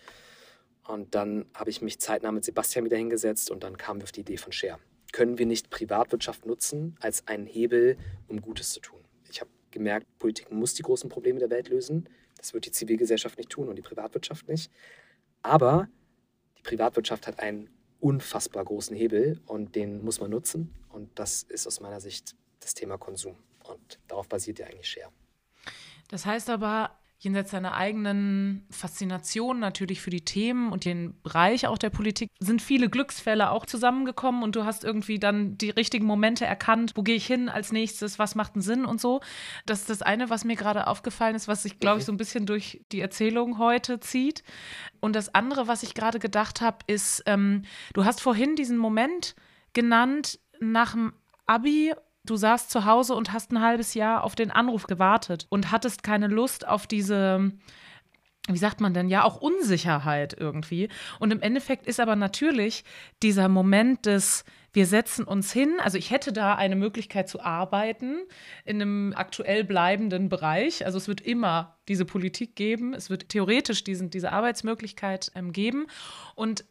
Und dann habe ich mich zeitnah mit Sebastian wieder hingesetzt und dann kamen wir auf die Idee von Share. Können wir nicht Privatwirtschaft nutzen als einen Hebel, um Gutes zu tun? Ich habe gemerkt, Politik muss die großen Probleme der Welt lösen. Das wird die Zivilgesellschaft nicht tun und die Privatwirtschaft nicht. Aber die Privatwirtschaft hat einen unfassbar großen Hebel und den muss man nutzen. Und das ist aus meiner Sicht das Thema Konsum. Und darauf basiert ja eigentlich Share.
Das heißt aber, jenseits seiner eigenen Faszination natürlich für die Themen und den Bereich auch der Politik, sind viele Glücksfälle auch zusammengekommen und du hast irgendwie dann die richtigen Momente erkannt, wo gehe ich hin als nächstes, was macht einen Sinn und so. Das ist das eine, was mir gerade aufgefallen ist, was sich, glaube ich, so ein bisschen durch die Erzählung heute zieht. Und das andere, was ich gerade gedacht habe, ist, ähm, du hast vorhin diesen Moment genannt nach dem Abi du saßt zu Hause und hast ein halbes Jahr auf den Anruf gewartet und hattest keine Lust auf diese wie sagt man denn, ja, auch Unsicherheit irgendwie. Und im Endeffekt ist aber natürlich dieser Moment des, wir setzen uns hin, also ich hätte da eine Möglichkeit zu arbeiten in einem aktuell bleibenden Bereich. Also es wird immer diese Politik geben, es wird theoretisch diesen, diese Arbeitsmöglichkeit ähm, geben. Und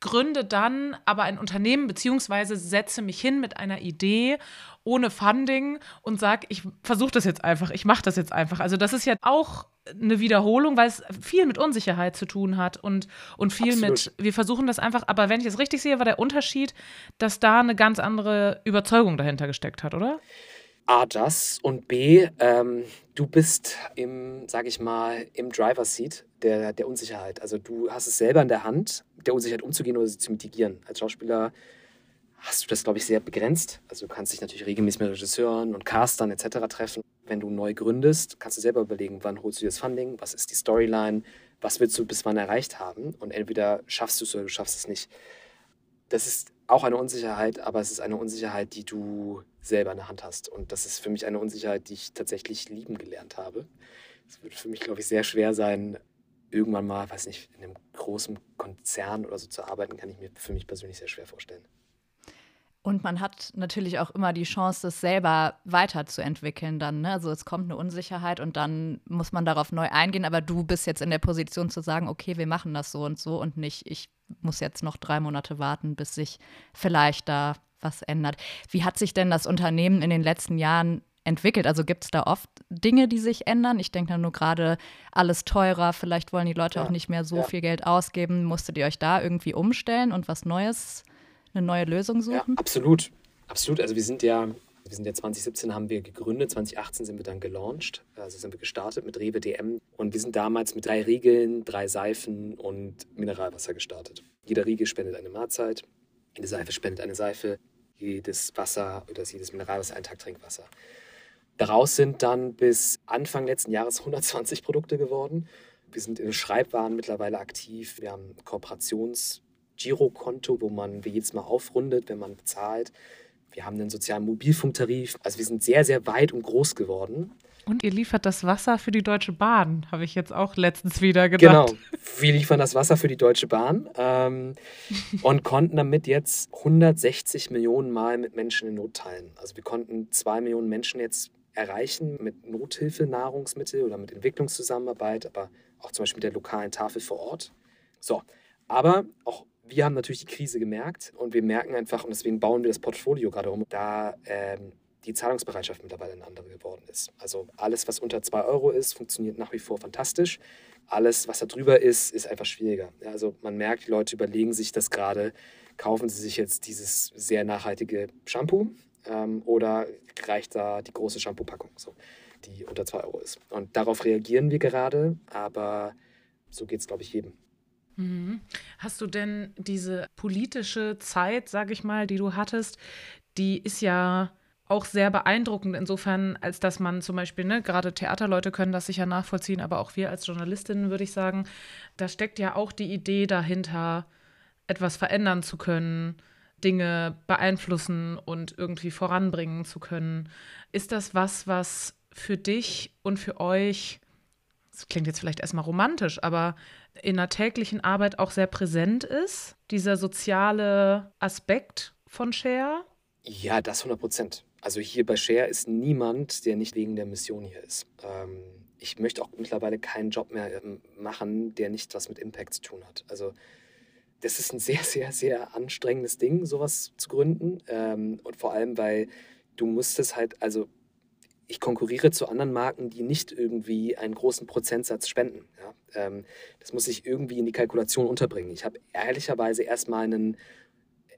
gründe dann aber ein Unternehmen beziehungsweise setze mich hin mit einer Idee ohne Funding und sage, ich versuche das jetzt einfach, ich mache das jetzt einfach. Also das ist ja auch eine Wiederholung, weil es viel mit Unsicherheit zu tun hat und, und viel Absolut. mit, wir versuchen das einfach, aber wenn ich es richtig sehe, war der Unterschied, dass da eine ganz andere Überzeugung dahinter gesteckt hat, oder?
A, das und B, ähm, du bist im, sag ich mal, im Driver Seat der, der Unsicherheit. Also du hast es selber in der Hand, der Unsicherheit umzugehen oder sie zu mitigieren. Als Schauspieler hast du das, glaube ich, sehr begrenzt. Also du kannst dich natürlich regelmäßig mit Regisseuren und Castern etc. treffen. Wenn du neu gründest, kannst du selber überlegen, wann holst du das Funding, was ist die Storyline, was willst du bis wann erreicht haben. Und entweder schaffst du es oder du schaffst es nicht. Das ist auch eine Unsicherheit, aber es ist eine Unsicherheit, die du selber in der Hand hast. Und das ist für mich eine Unsicherheit, die ich tatsächlich lieben gelernt habe. Es wird für mich, glaube ich, sehr schwer sein, irgendwann mal, weiß nicht, in einem großen Konzern oder so zu arbeiten, kann ich mir für mich persönlich sehr schwer vorstellen.
Und man hat natürlich auch immer die Chance, das selber weiterzuentwickeln dann. Ne? Also es kommt eine Unsicherheit und dann muss man darauf neu eingehen. Aber du bist jetzt in der Position zu sagen, okay, wir machen das so und so und nicht, ich muss jetzt noch drei Monate warten, bis sich vielleicht da was ändert. Wie hat sich denn das Unternehmen in den letzten Jahren entwickelt? Also gibt es da oft Dinge, die sich ändern? Ich denke da nur gerade alles teurer, vielleicht wollen die Leute ja, auch nicht mehr so ja. viel Geld ausgeben. Musstet ihr euch da irgendwie umstellen und was Neues eine neue Lösung suchen?
Ja, absolut. Absolut. Also wir sind ja, wir sind ja 2017 haben wir gegründet, 2018 sind wir dann gelauncht, also sind wir gestartet mit Rewe DM und wir sind damals mit drei Riegeln, drei Seifen und Mineralwasser gestartet. Jeder Riegel spendet eine Mahlzeit, jede Seife spendet eine Seife, jedes Wasser oder jedes Mineralwasser ein Tag Trinkwasser. Daraus sind dann bis Anfang letzten Jahres 120 Produkte geworden. Wir sind in Schreibwaren mittlerweile aktiv. Wir haben Kooperations- Girokonto, wo man jedes Mal aufrundet, wenn man bezahlt. Wir haben einen sozialen Mobilfunktarif. Also wir sind sehr, sehr weit und groß geworden.
Und ihr liefert das Wasser für die Deutsche Bahn, habe ich jetzt auch letztens wieder gedacht.
Genau, wir liefern das Wasser für die Deutsche Bahn ähm, und konnten damit jetzt 160 Millionen Mal mit Menschen in Not teilen. Also wir konnten zwei Millionen Menschen jetzt erreichen mit Nothilfe, Nahrungsmittel oder mit Entwicklungszusammenarbeit, aber auch zum Beispiel mit der lokalen Tafel vor Ort. So, aber auch wir haben natürlich die Krise gemerkt und wir merken einfach, und deswegen bauen wir das Portfolio gerade um, da ähm, die Zahlungsbereitschaft mittlerweile eine andere geworden ist. Also alles, was unter 2 Euro ist, funktioniert nach wie vor fantastisch. Alles, was da drüber ist, ist einfach schwieriger. Ja, also man merkt, die Leute überlegen sich das gerade, kaufen sie sich jetzt dieses sehr nachhaltige Shampoo ähm, oder reicht da die große Shampoo-Packung, so, die unter 2 Euro ist. Und darauf reagieren wir gerade, aber so geht es, glaube ich, jedem.
Mhm. Hast du denn diese politische Zeit, sage ich mal, die du hattest, die ist ja auch sehr beeindruckend insofern, als dass man zum Beispiel, ne, gerade Theaterleute können das sicher nachvollziehen, aber auch wir als Journalistinnen würde ich sagen, da steckt ja auch die Idee dahinter, etwas verändern zu können, Dinge beeinflussen und irgendwie voranbringen zu können. Ist das was, was für dich und für euch, das klingt jetzt vielleicht erstmal romantisch, aber in der täglichen Arbeit auch sehr präsent ist, dieser soziale Aspekt von Share?
Ja, das 100 Prozent. Also hier bei Share ist niemand, der nicht wegen der Mission hier ist. Ähm, ich möchte auch mittlerweile keinen Job mehr ähm, machen, der nicht was mit Impact zu tun hat. Also das ist ein sehr, sehr, sehr anstrengendes Ding, sowas zu gründen. Ähm, und vor allem, weil du musst es halt, also ich konkurriere zu anderen Marken, die nicht irgendwie einen großen Prozentsatz spenden. Ja? Ähm, das muss ich irgendwie in die Kalkulation unterbringen. Ich habe ehrlicherweise erstmal einen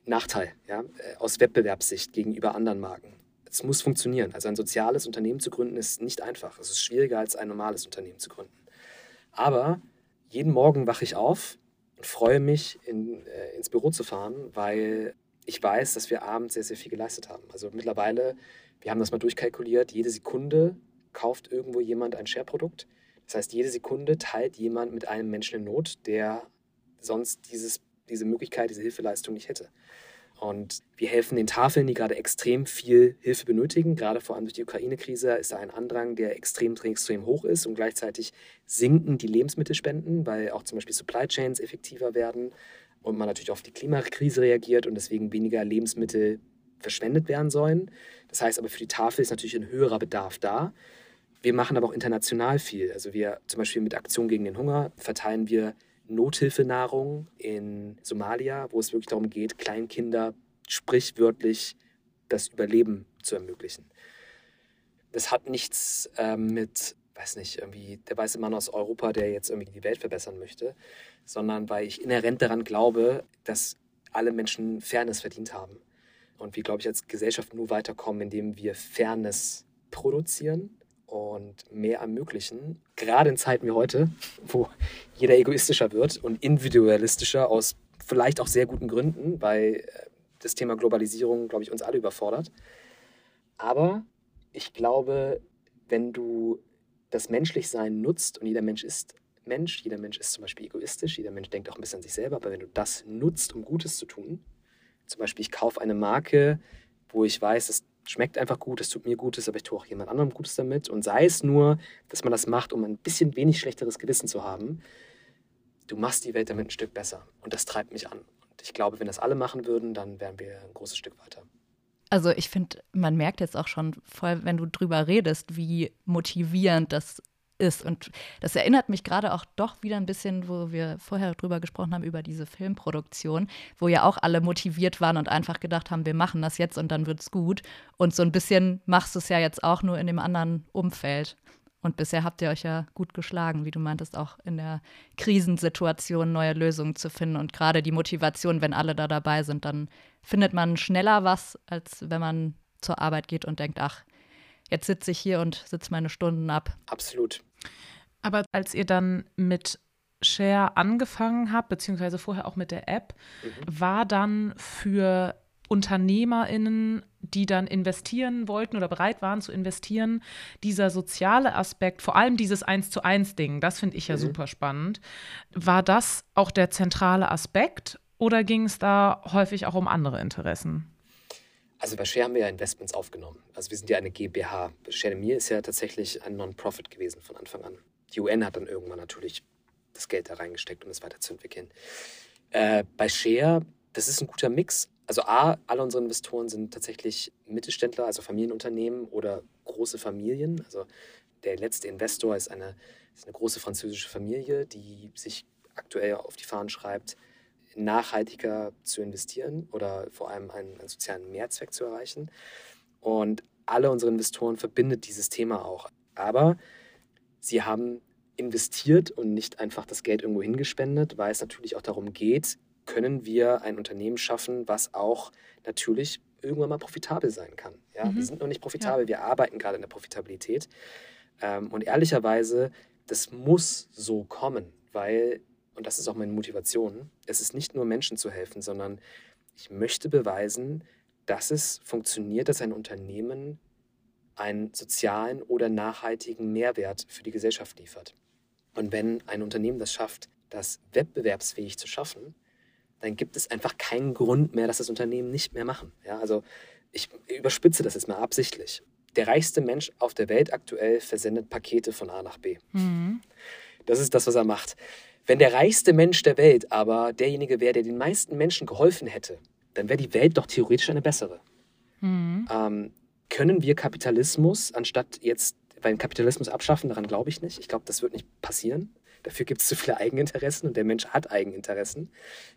Nachteil ja? Äh, aus Wettbewerbssicht gegenüber anderen Marken. Es muss funktionieren. Also ein soziales Unternehmen zu gründen ist nicht einfach. Es ist schwieriger als ein normales Unternehmen zu gründen. Aber jeden Morgen wache ich auf und freue mich, in, äh, ins Büro zu fahren, weil ich weiß, dass wir abends sehr, sehr viel geleistet haben. Also mittlerweile wir haben das mal durchkalkuliert, jede Sekunde kauft irgendwo jemand ein Share-Produkt. Das heißt, jede Sekunde teilt jemand mit einem Menschen in Not, der sonst dieses, diese Möglichkeit, diese Hilfeleistung nicht hätte. Und wir helfen den Tafeln, die gerade extrem viel Hilfe benötigen. Gerade vor allem durch die Ukraine-Krise ist da ein Andrang, der extrem, extrem hoch ist. Und gleichzeitig sinken die Lebensmittelspenden, weil auch zum Beispiel Supply Chains effektiver werden und man natürlich auf die Klimakrise reagiert und deswegen weniger Lebensmittel verschwendet werden sollen. Das heißt aber, für die Tafel ist natürlich ein höherer Bedarf da. Wir machen aber auch international viel. Also wir zum Beispiel mit Aktion gegen den Hunger verteilen wir Nothilfenahrung in Somalia, wo es wirklich darum geht, Kleinkinder sprichwörtlich das Überleben zu ermöglichen. Das hat nichts ähm, mit, weiß nicht, irgendwie der weiße Mann aus Europa, der jetzt irgendwie die Welt verbessern möchte, sondern weil ich inhärent daran glaube, dass alle Menschen Fairness verdient haben und wir, glaube ich, als Gesellschaft nur weiterkommen, indem wir Fairness produzieren und mehr ermöglichen. Gerade in Zeiten wie heute, wo jeder egoistischer wird und individualistischer aus vielleicht auch sehr guten Gründen, weil äh, das Thema Globalisierung, glaube ich, uns alle überfordert. Aber ich glaube, wenn du das Menschlichsein nutzt und jeder Mensch ist Mensch, jeder Mensch ist zum Beispiel egoistisch, jeder Mensch denkt auch ein bisschen an sich selber, aber wenn du das nutzt, um Gutes zu tun, zum Beispiel, ich kaufe eine Marke, wo ich weiß, es schmeckt einfach gut, es tut mir Gutes, aber ich tue auch jemand anderem Gutes damit. Und sei es nur, dass man das macht, um ein bisschen wenig schlechteres Gewissen zu haben, du machst die Welt damit ein Stück besser. Und das treibt mich an. Und ich glaube, wenn das alle machen würden, dann wären wir ein großes Stück weiter.
Also ich finde, man merkt jetzt auch schon voll, wenn du drüber redest, wie motivierend das ist. Und das erinnert mich gerade auch doch wieder ein bisschen, wo wir vorher drüber gesprochen haben, über diese Filmproduktion, wo ja auch alle motiviert waren und einfach gedacht haben, wir machen das jetzt und dann wird es gut. Und so ein bisschen machst du es ja jetzt auch nur in dem anderen Umfeld. Und bisher habt ihr euch ja gut geschlagen, wie du meintest, auch in der Krisensituation neue Lösungen zu finden. Und gerade die Motivation, wenn alle da dabei sind, dann findet man schneller was, als wenn man zur Arbeit geht und denkt, ach, jetzt sitze ich hier und sitze meine Stunden ab.
Absolut.
Aber als ihr dann mit Share angefangen habt, beziehungsweise vorher auch mit der App, mhm. war dann für UnternehmerInnen, die dann investieren wollten oder bereit waren zu investieren, dieser soziale Aspekt, vor allem dieses Eins zu eins Ding, das finde ich ja mhm. super spannend. War das auch der zentrale Aspekt oder ging es da häufig auch um andere Interessen?
Also bei Share haben wir ja Investments aufgenommen. Also wir sind ja eine GmbH. Share ist ja tatsächlich ein Non-Profit gewesen von Anfang an. Die UN hat dann irgendwann natürlich das Geld da reingesteckt, um es weiterzuentwickeln. Äh, bei Share, das ist ein guter Mix. Also A, alle unsere Investoren sind tatsächlich Mittelständler, also Familienunternehmen oder große Familien. Also der letzte Investor ist eine, ist eine große französische Familie, die sich aktuell auf die Fahnen schreibt, nachhaltiger zu investieren oder vor allem einen, einen sozialen Mehrzweck zu erreichen. Und alle unsere Investoren verbindet dieses Thema auch. Aber sie haben investiert und nicht einfach das Geld irgendwo hingespendet, weil es natürlich auch darum geht, können wir ein Unternehmen schaffen, was auch natürlich irgendwann mal profitabel sein kann. Ja? Mhm. Wir sind noch nicht profitabel, ja. wir arbeiten gerade in der Profitabilität. Ähm, und ehrlicherweise, das muss so kommen, weil, und das ist auch meine Motivation, es ist nicht nur Menschen zu helfen, sondern ich möchte beweisen, dass es funktioniert, dass ein Unternehmen einen sozialen oder nachhaltigen Mehrwert für die Gesellschaft liefert. Und wenn ein Unternehmen das schafft, das wettbewerbsfähig zu schaffen, dann gibt es einfach keinen Grund mehr, dass das Unternehmen nicht mehr machen. Ja, also ich überspitze das jetzt mal absichtlich. Der reichste Mensch auf der Welt aktuell versendet Pakete von A nach B. Mhm. Das ist das, was er macht. Wenn der reichste Mensch der Welt aber derjenige wäre, der den meisten Menschen geholfen hätte, dann wäre die Welt doch theoretisch eine bessere. Mhm. Ähm, können wir Kapitalismus, anstatt jetzt beim Kapitalismus abschaffen, daran glaube ich nicht. Ich glaube, das wird nicht passieren. Dafür gibt es zu viele Eigeninteressen und der Mensch hat Eigeninteressen.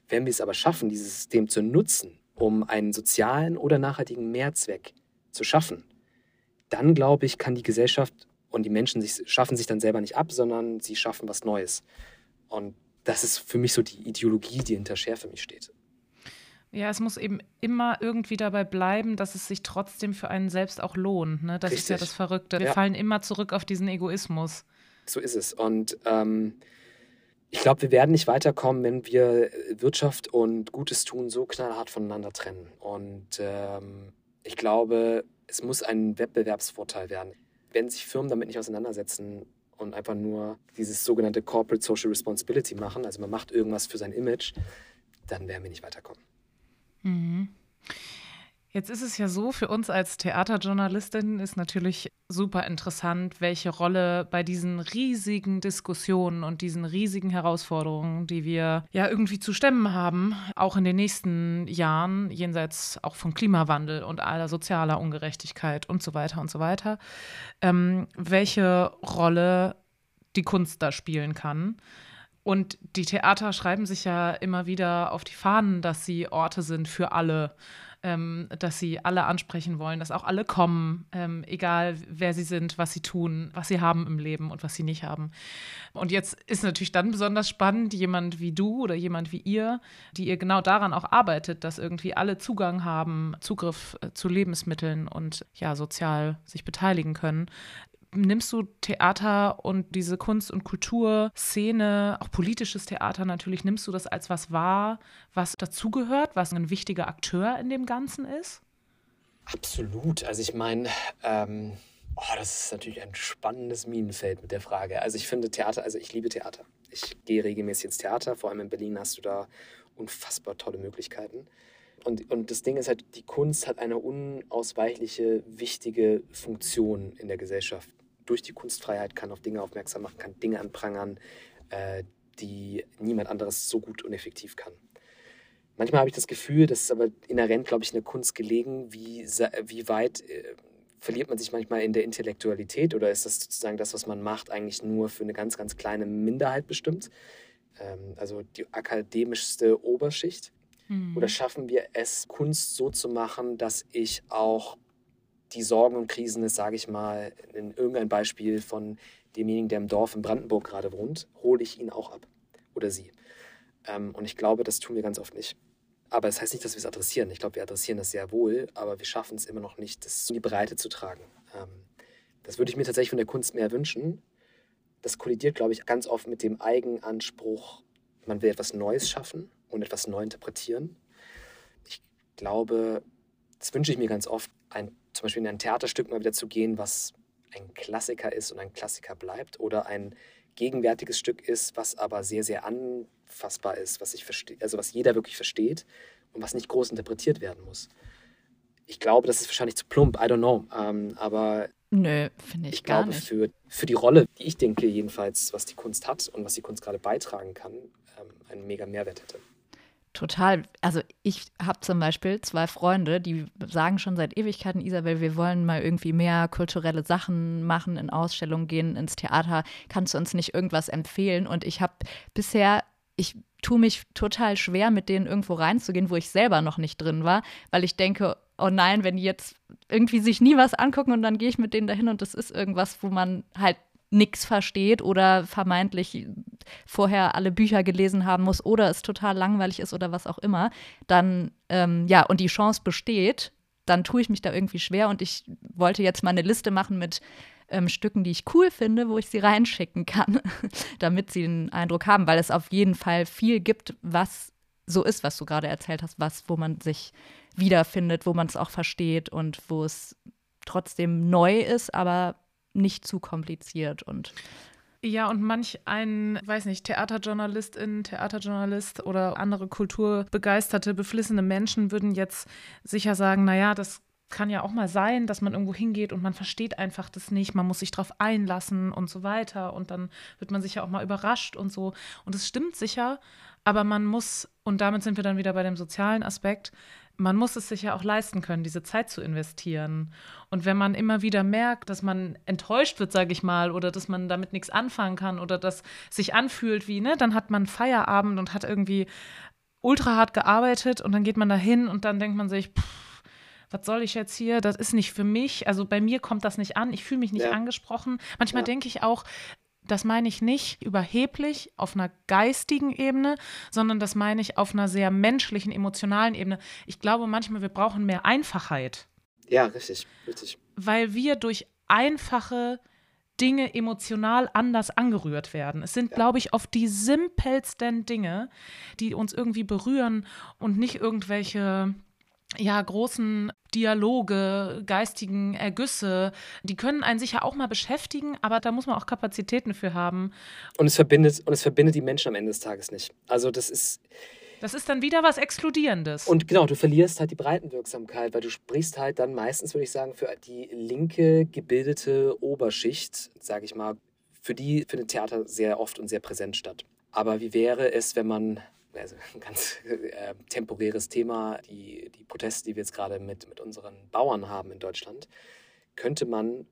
Wenn wir es aber schaffen, dieses System zu nutzen, um einen sozialen oder nachhaltigen Mehrzweck zu schaffen, dann glaube ich, kann die Gesellschaft und die Menschen sich, schaffen sich dann selber nicht ab, sondern sie schaffen was Neues. Und das ist für mich so die Ideologie, die hinter Share für mich steht.
Ja, es muss eben immer irgendwie dabei bleiben, dass es sich trotzdem für einen selbst auch lohnt. Ne? Das Richtig. ist ja das Verrückte. Wir ja. fallen immer zurück auf diesen Egoismus.
So ist es. Und ähm, ich glaube, wir werden nicht weiterkommen, wenn wir Wirtschaft und Gutes tun so knallhart voneinander trennen. Und ähm, ich glaube, es muss ein Wettbewerbsvorteil werden. Wenn sich Firmen damit nicht auseinandersetzen und einfach nur dieses sogenannte Corporate Social Responsibility machen, also man macht irgendwas für sein Image, dann werden wir nicht weiterkommen.
Mhm. Jetzt ist es ja so, für uns als Theaterjournalistin ist natürlich super interessant, welche Rolle bei diesen riesigen Diskussionen und diesen riesigen Herausforderungen, die wir ja irgendwie zu stemmen haben, auch in den nächsten Jahren, jenseits auch von Klimawandel und aller sozialer Ungerechtigkeit und so weiter und so weiter, ähm, welche Rolle die Kunst da spielen kann. Und die Theater schreiben sich ja immer wieder auf die Fahnen, dass sie Orte sind für alle, ähm, dass sie alle ansprechen wollen, dass auch alle kommen, ähm, egal wer sie sind, was sie tun, was sie haben im Leben und was sie nicht haben. Und jetzt ist natürlich dann besonders spannend, jemand wie du oder jemand wie ihr, die ihr genau daran auch arbeitet, dass irgendwie alle Zugang haben, Zugriff äh, zu Lebensmitteln und ja, sozial sich beteiligen können nimmst du Theater und diese Kunst- und Kulturszene, auch politisches Theater natürlich, nimmst du das als was wahr, was dazugehört, was ein wichtiger Akteur in dem Ganzen ist?
Absolut. Also ich meine, ähm, oh, das ist natürlich ein spannendes Minenfeld mit der Frage. Also ich finde Theater, also ich liebe Theater. Ich gehe regelmäßig ins Theater, vor allem in Berlin hast du da unfassbar tolle Möglichkeiten. Und, und das Ding ist halt, die Kunst hat eine unausweichliche, wichtige Funktion in der Gesellschaft durch die Kunstfreiheit kann auf Dinge aufmerksam machen, kann Dinge anprangern, äh, die niemand anderes so gut und effektiv kann. Manchmal habe ich das Gefühl, das ist aber inhärent, glaube ich, in der Kunst gelegen, wie, wie weit äh, verliert man sich manchmal in der Intellektualität oder ist das sozusagen das, was man macht, eigentlich nur für eine ganz, ganz kleine Minderheit bestimmt? Ähm, also die akademischste Oberschicht. Mhm. Oder schaffen wir es, Kunst so zu machen, dass ich auch die Sorgen und Krisen ist, sage ich mal, in irgendein Beispiel von demjenigen, der im Dorf in Brandenburg gerade wohnt, hole ich ihn auch ab. Oder sie. Ähm, und ich glaube, das tun wir ganz oft nicht. Aber das heißt nicht, dass wir es adressieren. Ich glaube, wir adressieren das sehr wohl, aber wir schaffen es immer noch nicht, das in die Breite zu tragen. Ähm, das würde ich mir tatsächlich von der Kunst mehr wünschen. Das kollidiert, glaube ich, ganz oft mit dem Eigenanspruch, man will etwas Neues schaffen und etwas neu interpretieren. Ich glaube, das wünsche ich mir ganz oft, ein zum Beispiel in ein Theaterstück mal wieder zu gehen, was ein Klassiker ist und ein Klassiker bleibt oder ein gegenwärtiges Stück ist, was aber sehr, sehr anfassbar ist, was ich verstehe, also was jeder wirklich versteht und was nicht groß interpretiert werden muss. Ich glaube, das ist wahrscheinlich zu plump, I don't know. Ähm, aber
Nö, finde ich,
ich gar glaube, nicht. Für, für die Rolle, die ich denke, jedenfalls, was die Kunst hat und was die Kunst gerade beitragen kann, ähm, einen mega Mehrwert hätte.
Total. Also ich habe zum Beispiel zwei Freunde, die sagen schon seit Ewigkeiten, Isabel, wir wollen mal irgendwie mehr kulturelle Sachen machen, in Ausstellungen gehen, ins Theater. Kannst du uns nicht irgendwas empfehlen? Und ich habe bisher, ich tue mich total schwer, mit denen irgendwo reinzugehen, wo ich selber noch nicht drin war, weil ich denke, oh nein, wenn die jetzt irgendwie sich nie was angucken und dann gehe ich mit denen dahin und das ist irgendwas, wo man halt nichts versteht oder vermeintlich vorher alle Bücher gelesen haben muss oder es total langweilig ist oder was auch immer, dann, ähm, ja, und die Chance besteht, dann tue ich mich da irgendwie schwer und ich wollte jetzt mal eine Liste machen mit ähm, Stücken, die ich cool finde, wo ich sie reinschicken kann, damit sie den Eindruck haben, weil es auf jeden Fall viel gibt, was so ist, was du gerade erzählt hast, was, wo man sich wiederfindet, wo man es auch versteht und wo es trotzdem neu ist, aber nicht zu kompliziert und
ja, und manch ein, weiß nicht, Theaterjournalistin, Theaterjournalist oder andere kulturbegeisterte, beflissene Menschen würden jetzt sicher sagen, naja, das kann ja auch mal sein, dass man irgendwo hingeht und man versteht einfach das nicht, man muss sich darauf einlassen und so weiter und dann wird man sicher auch mal überrascht und so. Und es stimmt sicher, aber man muss, und damit sind wir dann wieder bei dem sozialen Aspekt, man muss es sich ja auch leisten können, diese Zeit zu investieren. Und wenn man immer wieder merkt, dass man enttäuscht wird, sage ich mal, oder dass man damit nichts anfangen kann oder dass sich anfühlt wie, ne, dann hat man Feierabend und hat irgendwie ultra hart gearbeitet und dann geht man da hin und dann denkt man sich, pff, was soll ich jetzt hier? Das ist nicht für mich. Also bei mir kommt das nicht an. Ich fühle mich nicht ja. angesprochen. Manchmal ja. denke ich auch, das meine ich nicht überheblich auf einer geistigen Ebene, sondern das meine ich auf einer sehr menschlichen, emotionalen Ebene. Ich glaube manchmal, wir brauchen mehr Einfachheit.
Ja, richtig, richtig.
Weil wir durch einfache Dinge emotional anders angerührt werden. Es sind, ja. glaube ich, oft die simpelsten Dinge, die uns irgendwie berühren und nicht irgendwelche ja, großen Dialoge, geistigen Ergüsse, die können einen sicher auch mal beschäftigen, aber da muss man auch Kapazitäten für haben.
Und es verbindet, und es verbindet die Menschen am Ende des Tages nicht. Also das ist.
Das ist dann wieder was Exkludierendes.
Und genau, du verlierst halt die Breitenwirksamkeit, weil du sprichst halt dann meistens, würde ich sagen, für die linke gebildete Oberschicht, sage ich mal, für die findet Theater sehr oft und sehr präsent statt. Aber wie wäre es, wenn man also ein ganz äh, temporäres Thema, die, die Proteste, die wir jetzt gerade mit, mit unseren Bauern haben in Deutschland, könnte man,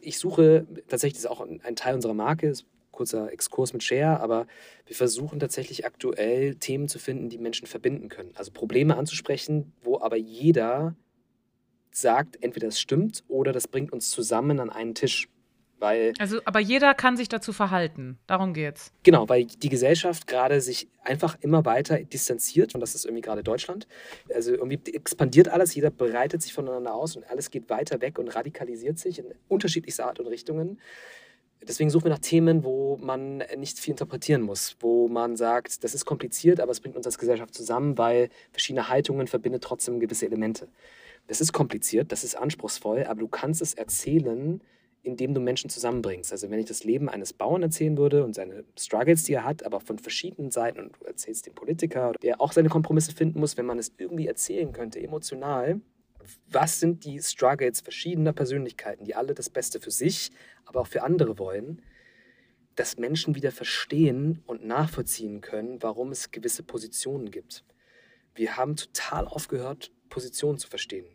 ich suche tatsächlich, das ist auch ein Teil unserer Marke, kurzer Exkurs mit Share, aber wir versuchen tatsächlich aktuell Themen zu finden, die Menschen verbinden können. Also Probleme anzusprechen, wo aber jeder sagt, entweder es stimmt oder das bringt uns zusammen an einen Tisch. Weil,
also, aber jeder kann sich dazu verhalten. Darum geht's.
Genau, weil die Gesellschaft gerade sich einfach immer weiter distanziert und das ist irgendwie gerade Deutschland. Also irgendwie expandiert alles, jeder breitet sich voneinander aus und alles geht weiter weg und radikalisiert sich in unterschiedlichste Art und Richtungen. Deswegen suchen wir nach Themen, wo man nicht viel interpretieren muss, wo man sagt, das ist kompliziert, aber es bringt uns als Gesellschaft zusammen, weil verschiedene Haltungen verbindet trotzdem gewisse Elemente. Das ist kompliziert, das ist anspruchsvoll, aber du kannst es erzählen, indem du Menschen zusammenbringst. Also wenn ich das Leben eines Bauern erzählen würde und seine Struggles, die er hat, aber von verschiedenen Seiten und du erzählst dem Politiker, der auch seine Kompromisse finden muss, wenn man es irgendwie erzählen könnte, emotional, was sind die Struggles verschiedener Persönlichkeiten, die alle das Beste für sich, aber auch für andere wollen, dass Menschen wieder verstehen und nachvollziehen können, warum es gewisse Positionen gibt. Wir haben total aufgehört, Positionen zu verstehen.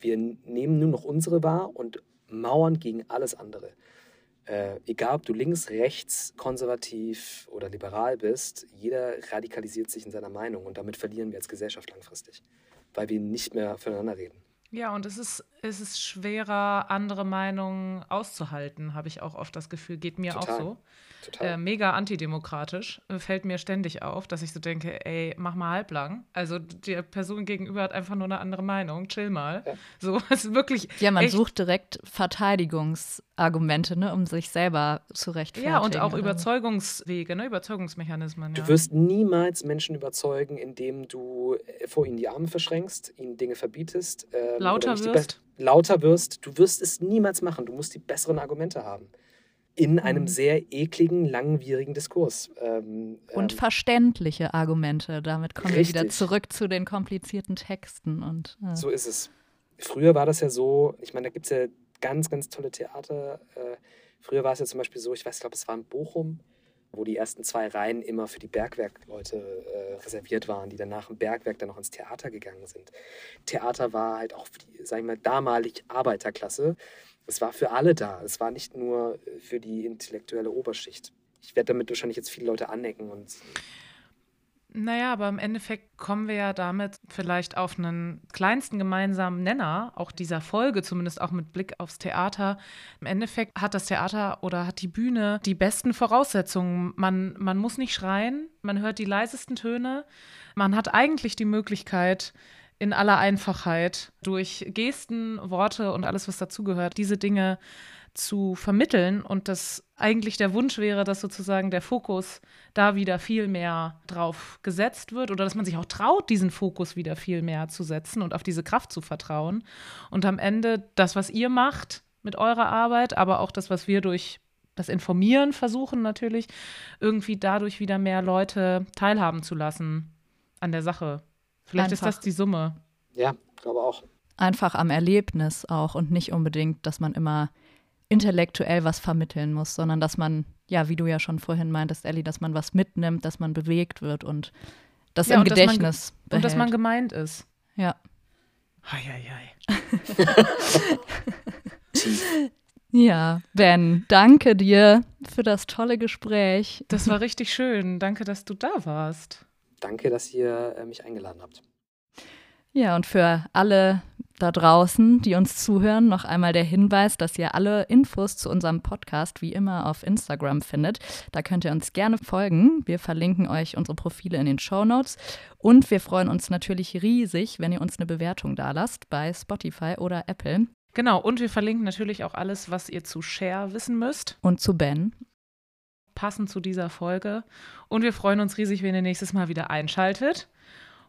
Wir nehmen nur noch unsere wahr und mauern gegen alles andere. Äh, egal, ob du links, rechts, konservativ oder liberal bist, jeder radikalisiert sich in seiner Meinung und damit verlieren wir als Gesellschaft langfristig, weil wir nicht mehr voneinander reden.
Ja, und es ist, es ist schwerer, andere Meinungen auszuhalten, habe ich auch oft das Gefühl. Geht mir Total. auch so. Äh, mega antidemokratisch. Fällt mir ständig auf, dass ich so denke, ey, mach mal halblang. Also die Person gegenüber hat einfach nur eine andere Meinung. Chill mal. Ja. So, es ist wirklich.
Ja, man sucht direkt Verteidigungsargumente, ne, um sich selber zu rechtfertigen.
Ja, und auch Überzeugungswege, ne, Überzeugungsmechanismen.
Ja. Du wirst niemals Menschen überzeugen, indem du äh, vor ihnen die Arme verschränkst, ihnen Dinge verbietest.
Ähm, lauter wirst.
Lauter wirst. Du wirst es niemals machen. Du musst die besseren Argumente haben in einem mhm. sehr ekligen, langwierigen Diskurs. Ähm,
und ähm, verständliche Argumente. Damit kommen richtig. wir wieder zurück zu den komplizierten Texten. Und,
äh. So ist es. Früher war das ja so, ich meine, da gibt es ja ganz, ganz tolle Theater. Äh, früher war es ja zum Beispiel so, ich weiß, ich glaube, es war in Bochum, wo die ersten zwei Reihen immer für die Bergwerkleute äh, reserviert waren, die danach im Bergwerk dann noch ins Theater gegangen sind. Theater war halt auch für die, sag ich mal, damalig Arbeiterklasse. Es war für alle da. Es war nicht nur für die intellektuelle Oberschicht. Ich werde damit wahrscheinlich jetzt viele Leute anecken und
naja, aber im Endeffekt kommen wir ja damit vielleicht auf einen kleinsten gemeinsamen Nenner, auch dieser Folge, zumindest auch mit Blick aufs Theater. Im Endeffekt hat das Theater oder hat die Bühne die besten Voraussetzungen. Man, man muss nicht schreien, man hört die leisesten Töne. Man hat eigentlich die Möglichkeit, in aller Einfachheit durch Gesten, Worte und alles, was dazugehört, diese Dinge zu vermitteln und das eigentlich der Wunsch wäre, dass sozusagen der Fokus da wieder viel mehr drauf gesetzt wird oder dass man sich auch traut, diesen Fokus wieder viel mehr zu setzen und auf diese Kraft zu vertrauen. Und am Ende das, was ihr macht mit eurer Arbeit, aber auch das, was wir durch das Informieren versuchen natürlich, irgendwie dadurch wieder mehr Leute teilhaben zu lassen an der Sache. Vielleicht Einfach. ist das die Summe.
Ja, glaube auch.
Einfach am Erlebnis auch und nicht unbedingt, dass man immer intellektuell was vermitteln muss, sondern dass man, ja, wie du ja schon vorhin meintest, Ellie, dass man was mitnimmt, dass man bewegt wird und das ja, im und Gedächtnis
dass man, Und dass man gemeint ist.
Ja.
Hei, hei,
hei. ja, Ben, danke dir für das tolle Gespräch.
Das war richtig schön. Danke, dass du da warst.
Danke, dass ihr äh, mich eingeladen habt.
Ja, und für alle da draußen, die uns zuhören, noch einmal der Hinweis, dass ihr alle Infos zu unserem Podcast wie immer auf Instagram findet. Da könnt ihr uns gerne folgen. Wir verlinken euch unsere Profile in den Show Notes. Und wir freuen uns natürlich riesig, wenn ihr uns eine Bewertung da lasst bei Spotify oder Apple.
Genau, und wir verlinken natürlich auch alles, was ihr zu Share wissen müsst.
Und zu Ben.
Passend zu dieser Folge. Und wir freuen uns riesig, wenn ihr nächstes Mal wieder einschaltet.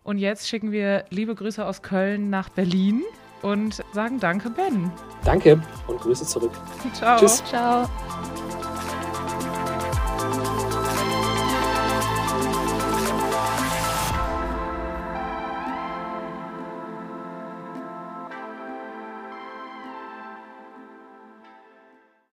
Und jetzt schicken wir liebe Grüße aus Köln nach Berlin und sagen Danke, Ben.
Danke und Grüße zurück.
Ciao. Tschüss. Ciao.